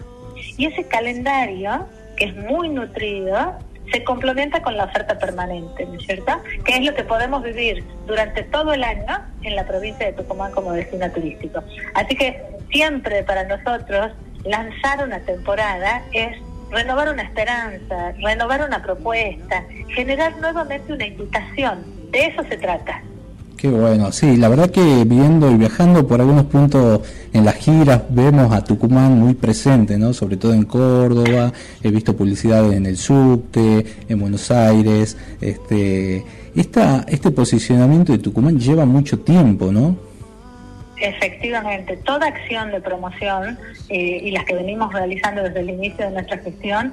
Y ese calendario, que es muy nutrido, se complementa con la oferta permanente, ¿no es cierto? Que es lo que podemos vivir durante todo el año en la provincia de Tucumán como destino turístico. Así que siempre para nosotros lanzar una temporada es renovar una esperanza, renovar una propuesta, generar nuevamente una invitación. De eso se trata. Qué bueno, sí, la verdad que viendo y viajando por algunos puntos en las giras vemos a Tucumán muy presente, ¿no? Sobre todo en Córdoba, he visto publicidades en el subte, en Buenos Aires, este, esta, este posicionamiento de Tucumán lleva mucho tiempo, ¿no? Efectivamente, toda acción de promoción eh, y las que venimos realizando desde el inicio de nuestra gestión,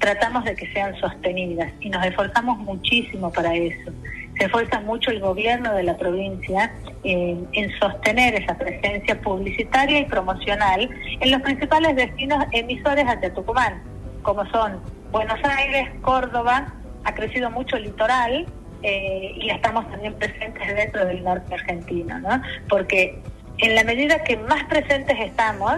tratamos de que sean sostenidas y nos esforzamos muchísimo para eso se esfuerza mucho el gobierno de la provincia en sostener esa presencia publicitaria y promocional en los principales destinos emisores hacia Tucumán, como son Buenos Aires, Córdoba, ha crecido mucho el litoral eh, y estamos también presentes dentro del norte argentino, ¿no? Porque en la medida que más presentes estamos,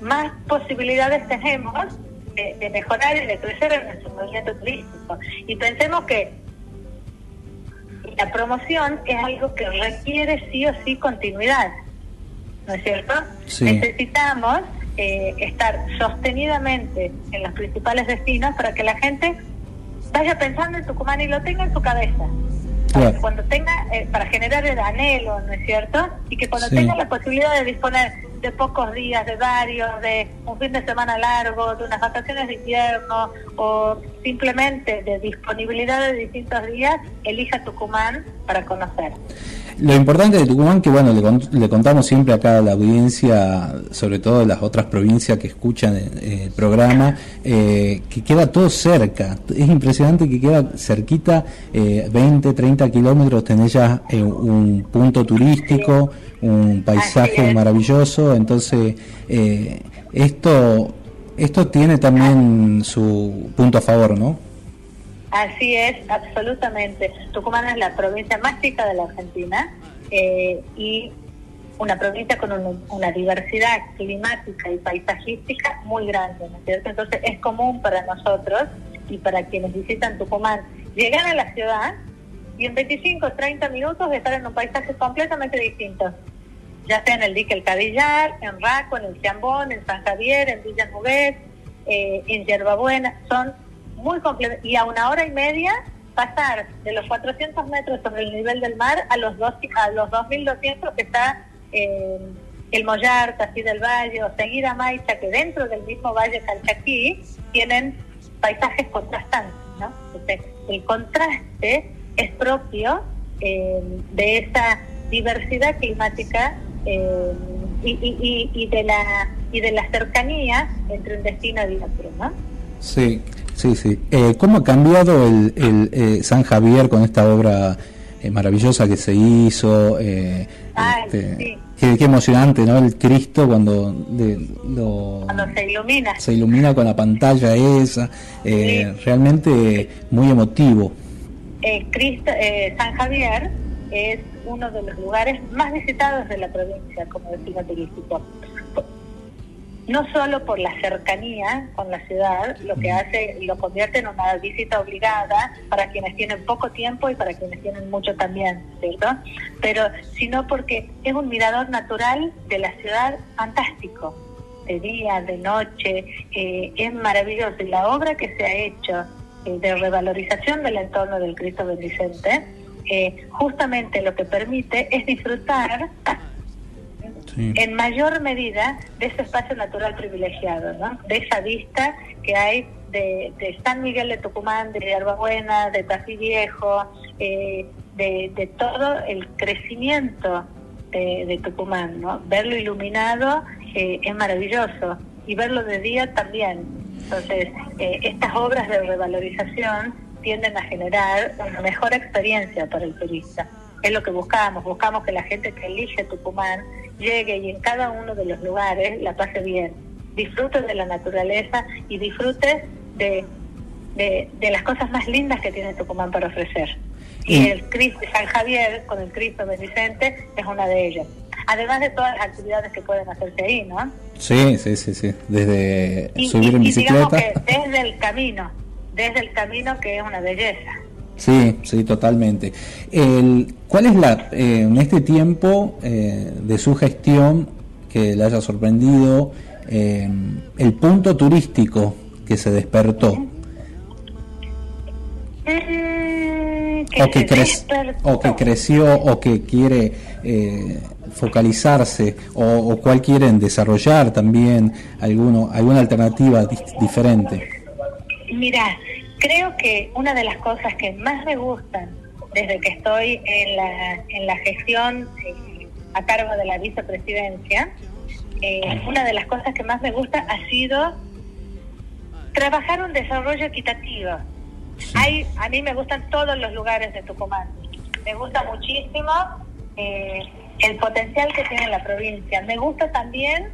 más posibilidades tenemos de, de mejorar y de crecer en nuestro movimiento turístico. Y pensemos que la promoción es algo que requiere sí o sí continuidad, ¿no es cierto? Necesitamos eh, estar sostenidamente en los principales destinos para que la gente vaya pensando en Tucumán y lo tenga en su cabeza. Para que cuando tenga, eh, para generar el anhelo, ¿no es cierto? Y que cuando tenga la posibilidad de disponer de pocos días, de varios, de un fin de semana largo, de unas vacaciones de invierno o simplemente de disponibilidad de distintos días, elija Tucumán para conocer. Lo importante de Tucumán, que bueno, le, contamos siempre acá a la audiencia, sobre todo de las otras provincias que escuchan el, programa, eh, que queda todo cerca. Es impresionante que queda cerquita, eh, 20, 30 kilómetros, tenés ya eh, un punto turístico, un paisaje maravilloso. Entonces, eh, esto, esto tiene también su punto a favor, ¿no? Así es, absolutamente. Tucumán es la provincia más chica de la Argentina eh, y una provincia con una, diversidad climática y paisajística muy grande, ¿no es cierto? Entonces es común para nosotros y para quienes visitan Tucumán llegar a la ciudad y en 25 o 30 minutos estar en un paisaje completamente distinto, ya sea en el dique El Cadillar, en Raco, en el Ciambón, en San Javier, en Villa Nubet, eh, en Yerbabuena, son muy complejo. Y a una hora y media pasar de los 400 metros sobre el nivel del mar a los, dos, a los 2.200 que está eh, el Mollar, así del Valle, o seguir a Maicha, que dentro del mismo Valle Calchaquí tienen paisajes contrastantes. ¿no? el contraste es propio eh, de esa diversidad climática eh, y, y, de la y de la cercanía entre un destino y otro, ¿no? Sí, Sí, sí. Eh, ¿Cómo ha cambiado el, el eh, San Javier con esta obra eh, maravillosa que se hizo? Eh, este, qué, emocionante, ¿no? El Cristo cuando, cuando se ilumina. Se ilumina con la pantalla esa. Realmente muy emotivo. Cristo, San Javier es uno de los lugares más visitados de la provincia como destino turístico no solo por la cercanía con la ciudad, lo que hace lo convierte en una visita obligada para quienes tienen poco tiempo y para quienes tienen mucho también, ¿cierto? Pero sino porque es un mirador natural de la ciudad fantástico, de día, de noche, eh, es maravilloso. Y la obra que se ha hecho eh, de revalorización del entorno del Cristo Bendicente, eh, justamente lo que permite es disfrutar en mayor medida de ese espacio natural privilegiado, ¿no? de esa vista que hay de, San Miguel de Tucumán, de Buena, de Tafí Viejo, eh, de, todo el crecimiento de, Tucumán. ¿no? Verlo iluminado eh, es maravilloso y verlo de día también. Entonces, eh, estas obras de revalorización tienden a generar una mejor experiencia para el turista. Es lo que buscamos, buscamos que la gente que elige Tucumán llegue y en cada uno de los lugares la pase bien, disfrute de la naturaleza y disfrute de, de, de las cosas más lindas que tiene Tucumán para ofrecer. Y el Cristo de San Javier con el Cristo de Vicente es una de ellas. Además de todas las actividades que pueden hacerse ahí, ¿no? Sí, sí, sí, sí. Desde Y, subir en y- y digamos bicicleta. que desde el camino, desde el camino que es una belleza. Sí, sí, totalmente. El, ¿Cuál es la, eh, en este tiempo eh, de su gestión que le haya sorprendido eh, el punto turístico que se despertó? Que o que, despertó. o que creció o que quiere eh, focalizarse o, o cuál quieren desarrollar también alguno, alguna alternativa diferente. Mira, creo que una de las cosas que más me gustan desde que estoy en la, en la gestión eh, a cargo de la vicepresidencia, eh, una de las cosas que más me gusta ha sido trabajar un desarrollo equitativo. Hay, a mí me gustan todos los lugares de Tucumán. Me gusta muchísimo eh, el potencial que tiene la provincia. Me gusta también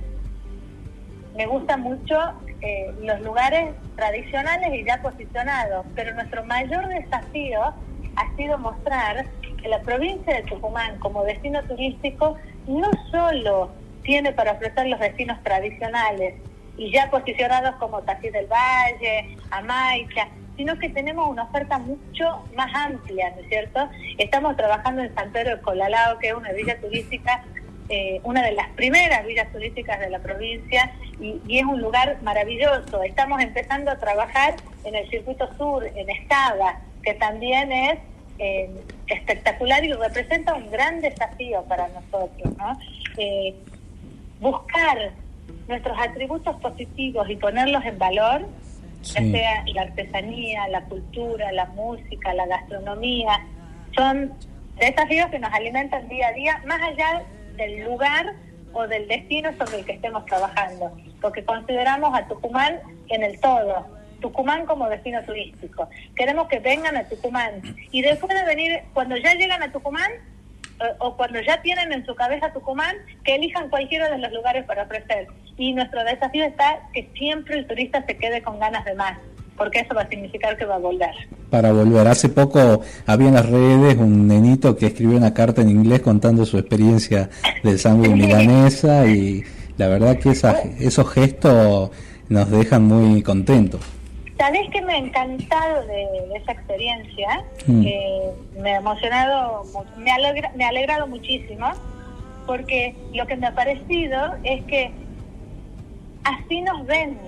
me gusta mucho eh, los lugares tradicionales y ya posicionados, pero nuestro mayor desafío ha sido mostrar que la provincia de Tucumán como destino turístico no solo tiene para ofrecer los destinos tradicionales y ya posicionados como Tají del Valle, Amaicha, sino que tenemos una oferta mucho más amplia, ¿no es cierto? Estamos trabajando en San Pedro de Colalao, que es una villa turística eh, una de las primeras villas turísticas de la provincia y, y es un lugar maravilloso. Estamos empezando a trabajar en el circuito sur, en Escava, que también es eh, espectacular y representa un gran desafío para nosotros. ¿no? Eh, buscar nuestros atributos positivos y ponerlos en valor, ya Sí. sea la artesanía, la cultura, la música, la gastronomía, son desafíos que nos alimentan día a día, más allá del lugar o del destino sobre el que estemos trabajando, porque consideramos a Tucumán en el todo, Tucumán como destino turístico. Queremos que vengan a Tucumán y después de venir, cuando ya llegan a Tucumán, eh, o cuando ya tienen en su cabeza Tucumán, que elijan cualquiera de los lugares para ofrecer. Y nuestro desafío está que siempre el turista se quede con ganas de más, porque eso va a significar que va a volver. Para volver, hace poco había en las redes un nenito que escribió una carta en inglés contando su experiencia del sándwich milanesa y la verdad que esa- esos gestos nos dejan muy contentos. ¿Sabés que me ha encantado de, de esa experiencia? Mm. Eh, me ha emocionado, me ha, alegra- me ha alegrado muchísimo, porque lo que me ha parecido es que así nos ven,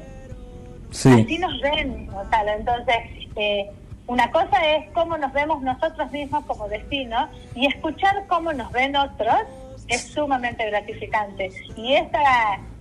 Sí, así nos ven, Gonzalo. Entonces, eh, una cosa es cómo nos vemos nosotros mismos como destino y escuchar cómo nos ven otros es sumamente gratificante. Y esta,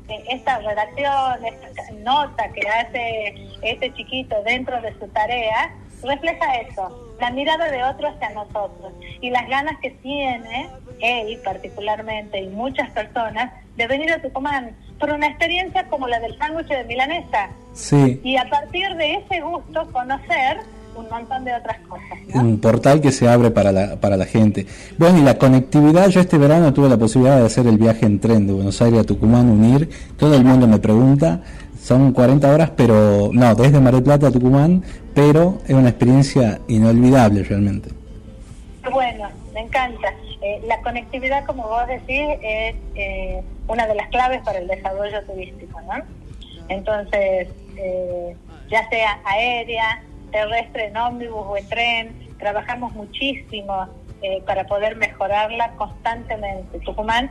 eh, esta redacción, esta nota que hace este chiquito dentro de su tarea, refleja eso, la mirada de otros hacia nosotros y las ganas que tiene él particularmente y muchas personas de venir a Tucumán por una experiencia como la del sándwich de milanesa sí, y a partir de ese gusto conocer un montón de otras cosas. un portal que se abre para la, para la gente. Bueno, y la conectividad, yo este verano tuve la posibilidad de hacer el viaje en tren de Buenos Aires a Tucumán, unir, todo el mundo me pregunta, son 40 horas, pero no, desde Mar del Plata a Tucumán, pero es una experiencia inolvidable realmente. Bueno, me encanta. Eh, la conectividad, como vos decís, es eh, una de las claves para el desarrollo turístico, ¿no? Entonces, eh, ya sea aérea, terrestre, en ómnibus o en tren, trabajamos muchísimo eh, para poder mejorarla constantemente. Tucumán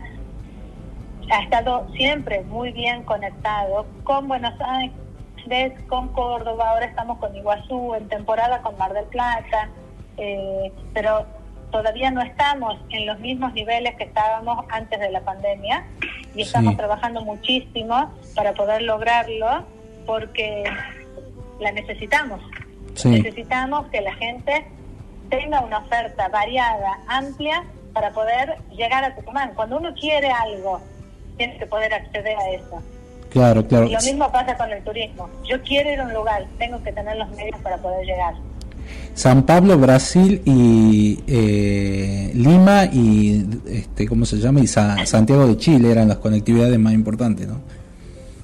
ha estado siempre muy bien conectado con Buenos Aires, con Córdoba, ahora estamos con Iguazú, en temporada con Mar del Plata, eh, pero todavía no estamos en los mismos niveles que estábamos antes de la pandemia y estamos Sí. trabajando muchísimo para poder lograrlo porque la necesitamos. Sí. Necesitamos que la gente tenga una oferta variada, amplia, para poder llegar a Tucumán. Cuando uno quiere algo, tiene que poder acceder a eso. Claro, claro. Y lo mismo pasa con el turismo. Yo quiero ir a un lugar, tengo que tener los medios para poder llegar. San Pablo, Brasil y eh, Lima y este, ¿cómo se llama? Y Sa- Santiago de Chile eran las conectividades más importantes, ¿no?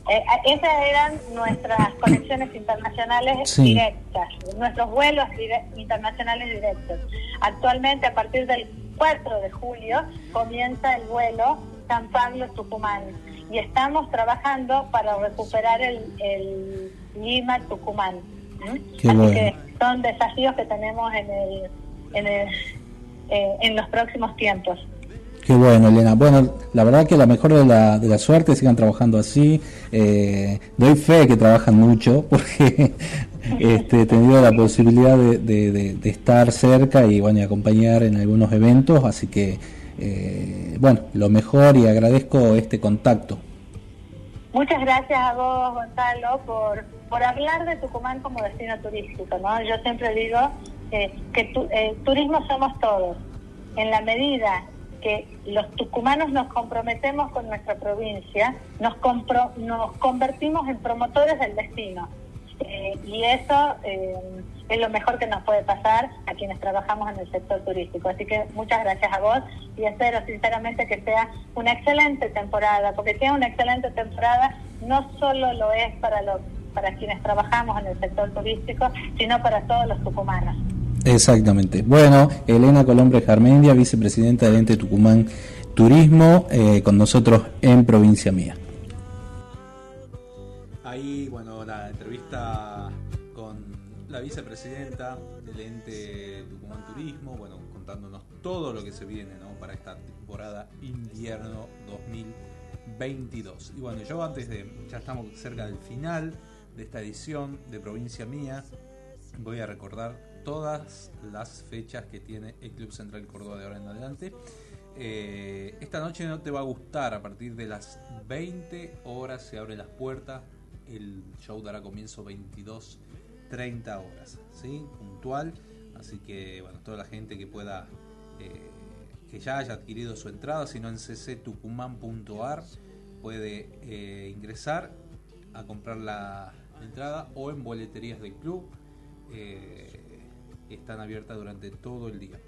Eh, esas eran nuestras conexiones internacionales Sí. directas, nuestros vuelos dire- internacionales directos. Actualmente, a partir del 4 de julio, comienza el vuelo San Pablo-Tucumán y estamos trabajando para recuperar el, el Lima-Tucumán. Qué Así bueno. que son desafíos que tenemos en, el, en, el, eh, en los próximos tiempos. Qué bueno, Elena. Bueno, la verdad que la mejor de la, de la suerte, sigan trabajando así. Eh, doy fe que trabajan mucho porque este, he tenido la posibilidad de, de- de- de estar cerca y bueno, y acompañar en algunos eventos, así que eh, bueno, lo mejor y agradezco este contacto. Muchas gracias a vos, Gonzalo, por, por hablar de Tucumán como destino turístico. ¿no? Yo siempre digo eh, que tu- eh, turismo somos todos. En la medida que los tucumanos nos comprometemos con nuestra provincia, nos, compro- nos convertimos en promotores del destino. Eh, y eso eh, es lo mejor que nos puede pasar a quienes trabajamos en el sector turístico. Así que muchas gracias a vos y espero sinceramente que sea una excelente temporada, porque sea una excelente temporada no solo lo es para los para quienes trabajamos en el sector turístico, sino para todos los tucumanos. Exactamente. Bueno, Elena Colombre Jarmendia, vicepresidenta del ente Tucumán Turismo, eh, con nosotros en Provincia Mía. Vicepresidenta del ente Tucumán Turismo, bueno, contándonos todo lo que se viene ¿no? para esta temporada invierno 2022. Y bueno, yo antes de, ya estamos cerca del final de esta edición de Provincia Mía, voy a recordar todas las fechas que tiene el Club Central Córdoba de ahora en adelante. Eh, esta noche no te va a gustar, a partir de las 20 horas se abren las puertas, el show dará comienzo 22, 30 horas, ¿sí? Puntual, así que bueno, toda la gente que pueda, eh, que ya haya adquirido su entrada, si no en cctucumán.ar puede eh, ingresar a comprar la entrada o en boleterías del club. eh, están abiertas durante todo el día.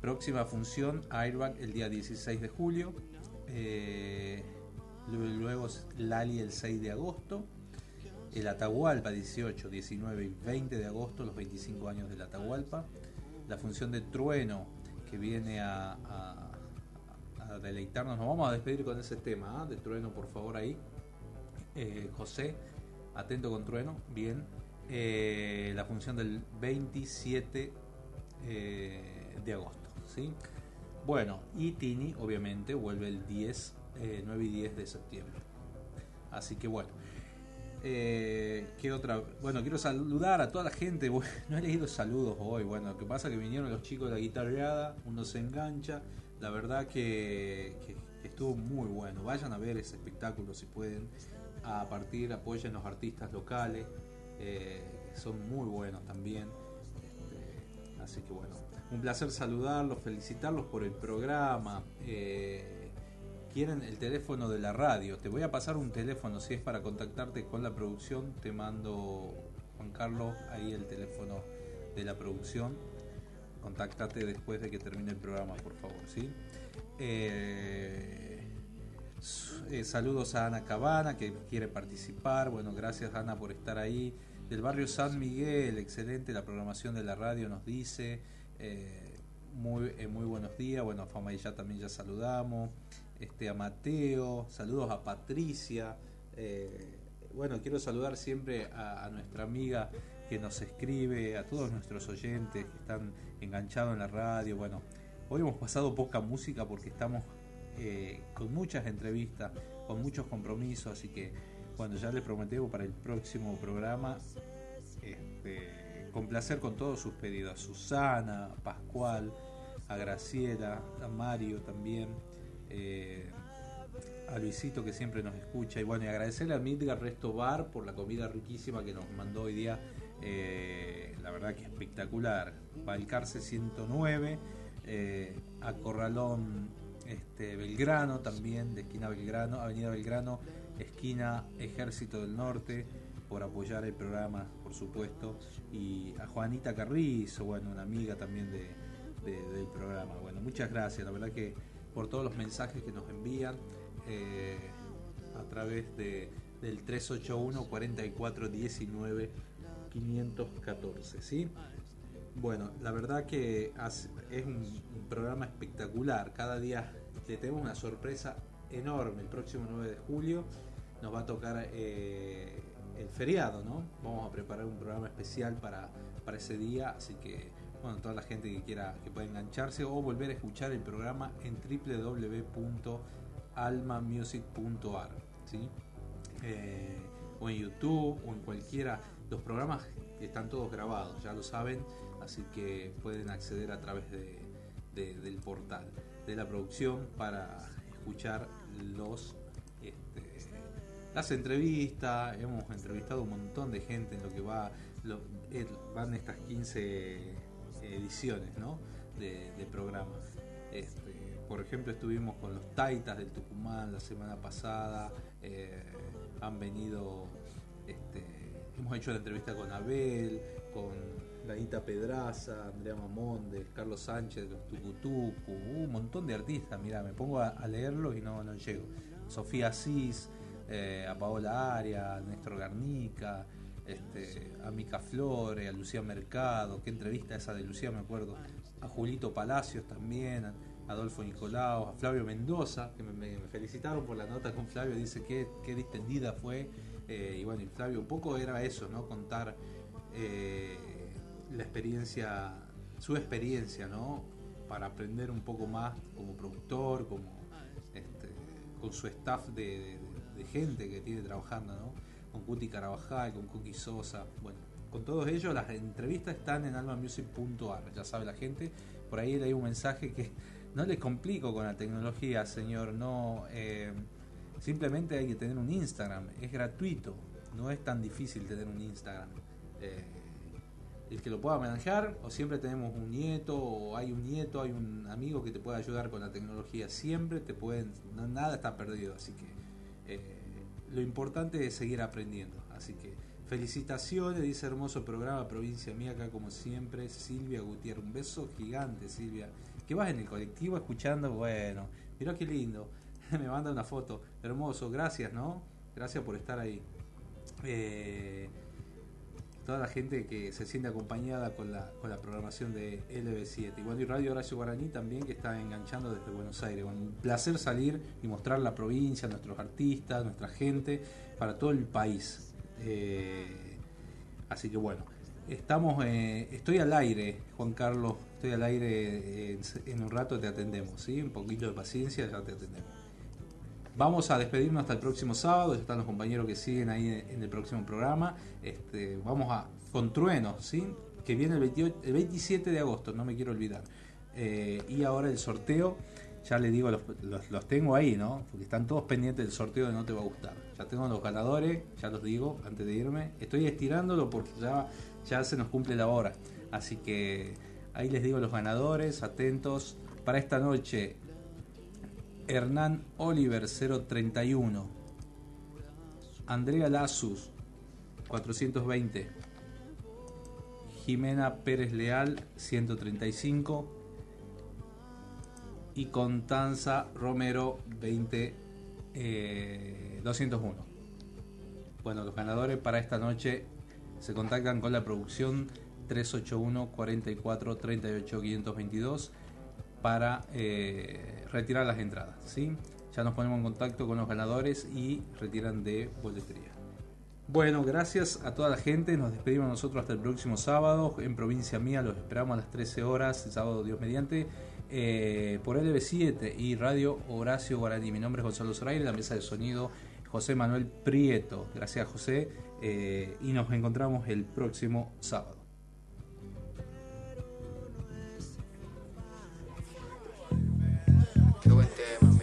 Próxima función, Airbag el día 16 de julio. Luego, luego Lali el 6 de agosto. El Atahualpa 18, 19 y 20 de agosto, los 25 años del Atahualpa. La función de Trueno que viene a, deleitarnos. Nos vamos a despedir con ese tema ¿ah? de Trueno, por favor, ahí. Eh, José, atento con Trueno, bien. Eh, la función del 27 eh, de agosto, ¿sí? Bueno, y Tini, obviamente, vuelve el 10, eh, 9 y 10 de septiembre. Así que bueno. Eh, ¿Qué otra? Bueno, quiero saludar a toda la gente. No he leído saludos hoy. Bueno, lo que pasa es que vinieron los chicos de la guitarreada, uno se engancha. La verdad que estuvo muy bueno. Vayan a ver ese espectáculo si pueden. A partir, apoyen los artistas locales. eh, son muy buenos también. Este, así que bueno, un placer saludarlos, felicitarlos por el programa. eh, quieren el teléfono de la radio. Te voy a pasar un teléfono si es para contactarte con la producción. Te mando, Juan Carlos, ahí el teléfono de la producción. Contáctate después de que termine el programa, por favor, ¿sí? Eh, eh, saludos a Ana Cabana que quiere participar. Bueno, gracias Ana por estar ahí. Del barrio San Miguel, excelente la programación de la radio, nos dice. Eh, muy, eh, buenos días. Bueno, Fama y ya también ya saludamos. Este, a Mateo, saludos a Patricia. Eh, bueno, quiero saludar siempre a, nuestra amiga que nos escribe, a todos nuestros oyentes que están enganchados en la radio. Bueno, hoy hemos pasado poca música porque estamos eh, con muchas entrevistas, con muchos compromisos, así que bueno, ya les prometemos para el próximo programa este, complacer con todos sus pedidos. A Susana, a Pascual, a Graciela, a Mario también, eh, a Luisito que siempre nos escucha. Y bueno, y agradecerle a Midgar Resto Bar por la comida riquísima que nos mandó hoy día. eh, la verdad que espectacular. Balcarce 109, eh, a Corralón este, Belgrano también, de esquina Belgrano, Avenida Belgrano, esquina Ejército del Norte, por apoyar el programa, por supuesto, y a Juanita Carrizo, bueno, una amiga también de, del programa. Bueno, muchas gracias, la verdad que por todos los mensajes que nos envían eh, a través de, del 381 4419 514, ¿sí? Bueno, la verdad que es un, programa espectacular. Cada día le tenemos una sorpresa enorme. El próximo 9 de julio nos va a tocar eh, el feriado, ¿no? Vamos a preparar un programa especial para, para ese día, así que bueno, toda la gente que quiera que pueda engancharse o volver a escuchar el programa en www.almamusic.ar, ¿sí? Eh, o en YouTube o en cualquiera. Los programas están todos grabados, ya lo saben, así que pueden acceder a través de, del portal de la producción para escuchar los este, las entrevistas. Hemos entrevistado un montón de gente en lo que va lo, van estas 15 ediciones ¿no? de, programas. Este, por ejemplo, estuvimos con los Taitas del Tucumán la semana pasada. Eh, han venido este, Hemos hecho la entrevista con Abel, con Danita Pedraza, Andrea Mamondes, Carlos Sánchez los Tucutucu, un montón de artistas. Mira, me pongo a, leerlo y no, no llego. Sofía Asís, eh, a Paola Aria, a Néstor Garnica, este, a Mica Flores, a Lucía Mercado, qué entrevista esa de Lucía, me acuerdo, a Julito Palacios también, a Adolfo Nicolau, a Flavio Mendoza, que me, felicitaron por la nota con Flavio, dice que qué distendida fue eh, y bueno, y Flavio, un poco era eso, ¿no? Contar eh, la experiencia, su experiencia, ¿no? Para aprender un poco más como productor, como este, con su staff de, gente que tiene trabajando, ¿no? Con Cuti Carabajal, con Cookie Sosa, bueno, con todos ellos las entrevistas están en almamusic.ar, ya sabe la gente, por ahí le hay un mensaje que no les complico con la tecnología, señor, no... Eh, Simplemente hay que tener un Instagram, es gratuito, no es tan difícil tener un Instagram. Eh, el que lo pueda manejar, o siempre tenemos un nieto, o hay un nieto, hay un amigo que te puede ayudar con la tecnología, siempre te pueden, nada está perdido, así que eh, lo importante es seguir aprendiendo. Así que felicitaciones, dice hermoso programa, provincia mía, acá como siempre, Silvia Gutiérrez, un beso gigante Silvia, que vas en el colectivo escuchando, bueno, mira qué lindo. me manda una foto. Hermoso, gracias, ¿no? Gracias por estar ahí. Eh, toda la gente que se siente acompañada con la, con la programación de LB7. Igual y Radio Horacio Guaraní también que está enganchando desde Buenos Aires. un placer salir y mostrar la provincia, nuestros artistas, nuestra gente, para todo el país. Eh, así que bueno, estamos, eh, estoy al aire, Juan Carlos, estoy al aire, en un rato te atendemos, ¿sí? Un poquito de paciencia, ya te atendemos. Vamos a despedirnos hasta el próximo sábado. Ya están los compañeros que siguen ahí en el próximo programa. Este, vamos a con truenos, ¿sí? Que viene el, 28, 27 de agosto, no me quiero olvidar. Eh, y ahora el sorteo, ya les digo, los, tengo ahí, ¿no? Porque están todos pendientes del sorteo de No Te Va a Gustar. Ya tengo los ganadores, ya los digo antes de irme. Estoy estirándolo porque ya, ya se nos cumple la hora. Así que ahí les digo los ganadores, atentos. Para esta noche, Hernán Oliver 031, Andrea Lazus 420, Jimena Pérez Leal 135 y Contanza Romero 20 201. Eh, bueno, los ganadores para esta noche se contactan con la producción 381 44 38 522 para eh, retirar las entradas. ¿sí? Ya nos ponemos en contacto con los ganadores y retiran de boletería. Bueno, gracias a toda la gente. Nos despedimos nosotros hasta el próximo sábado. En provincia mía los esperamos a las 13 horas, el sábado Dios mediante, eh, por LB7 y Radio Horacio Guaraní. Mi nombre es Gonzalo Zoraire, la mesa de sonido José Manuel Prieto. Gracias José eh, y nos encontramos el próximo sábado. Qué buen man.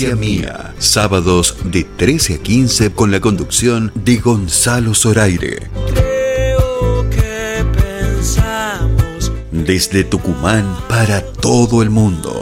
Mía. Sábados de 13 a 15 con la conducción de Gonzalo Zoraire. Desde Tucumán para todo el mundo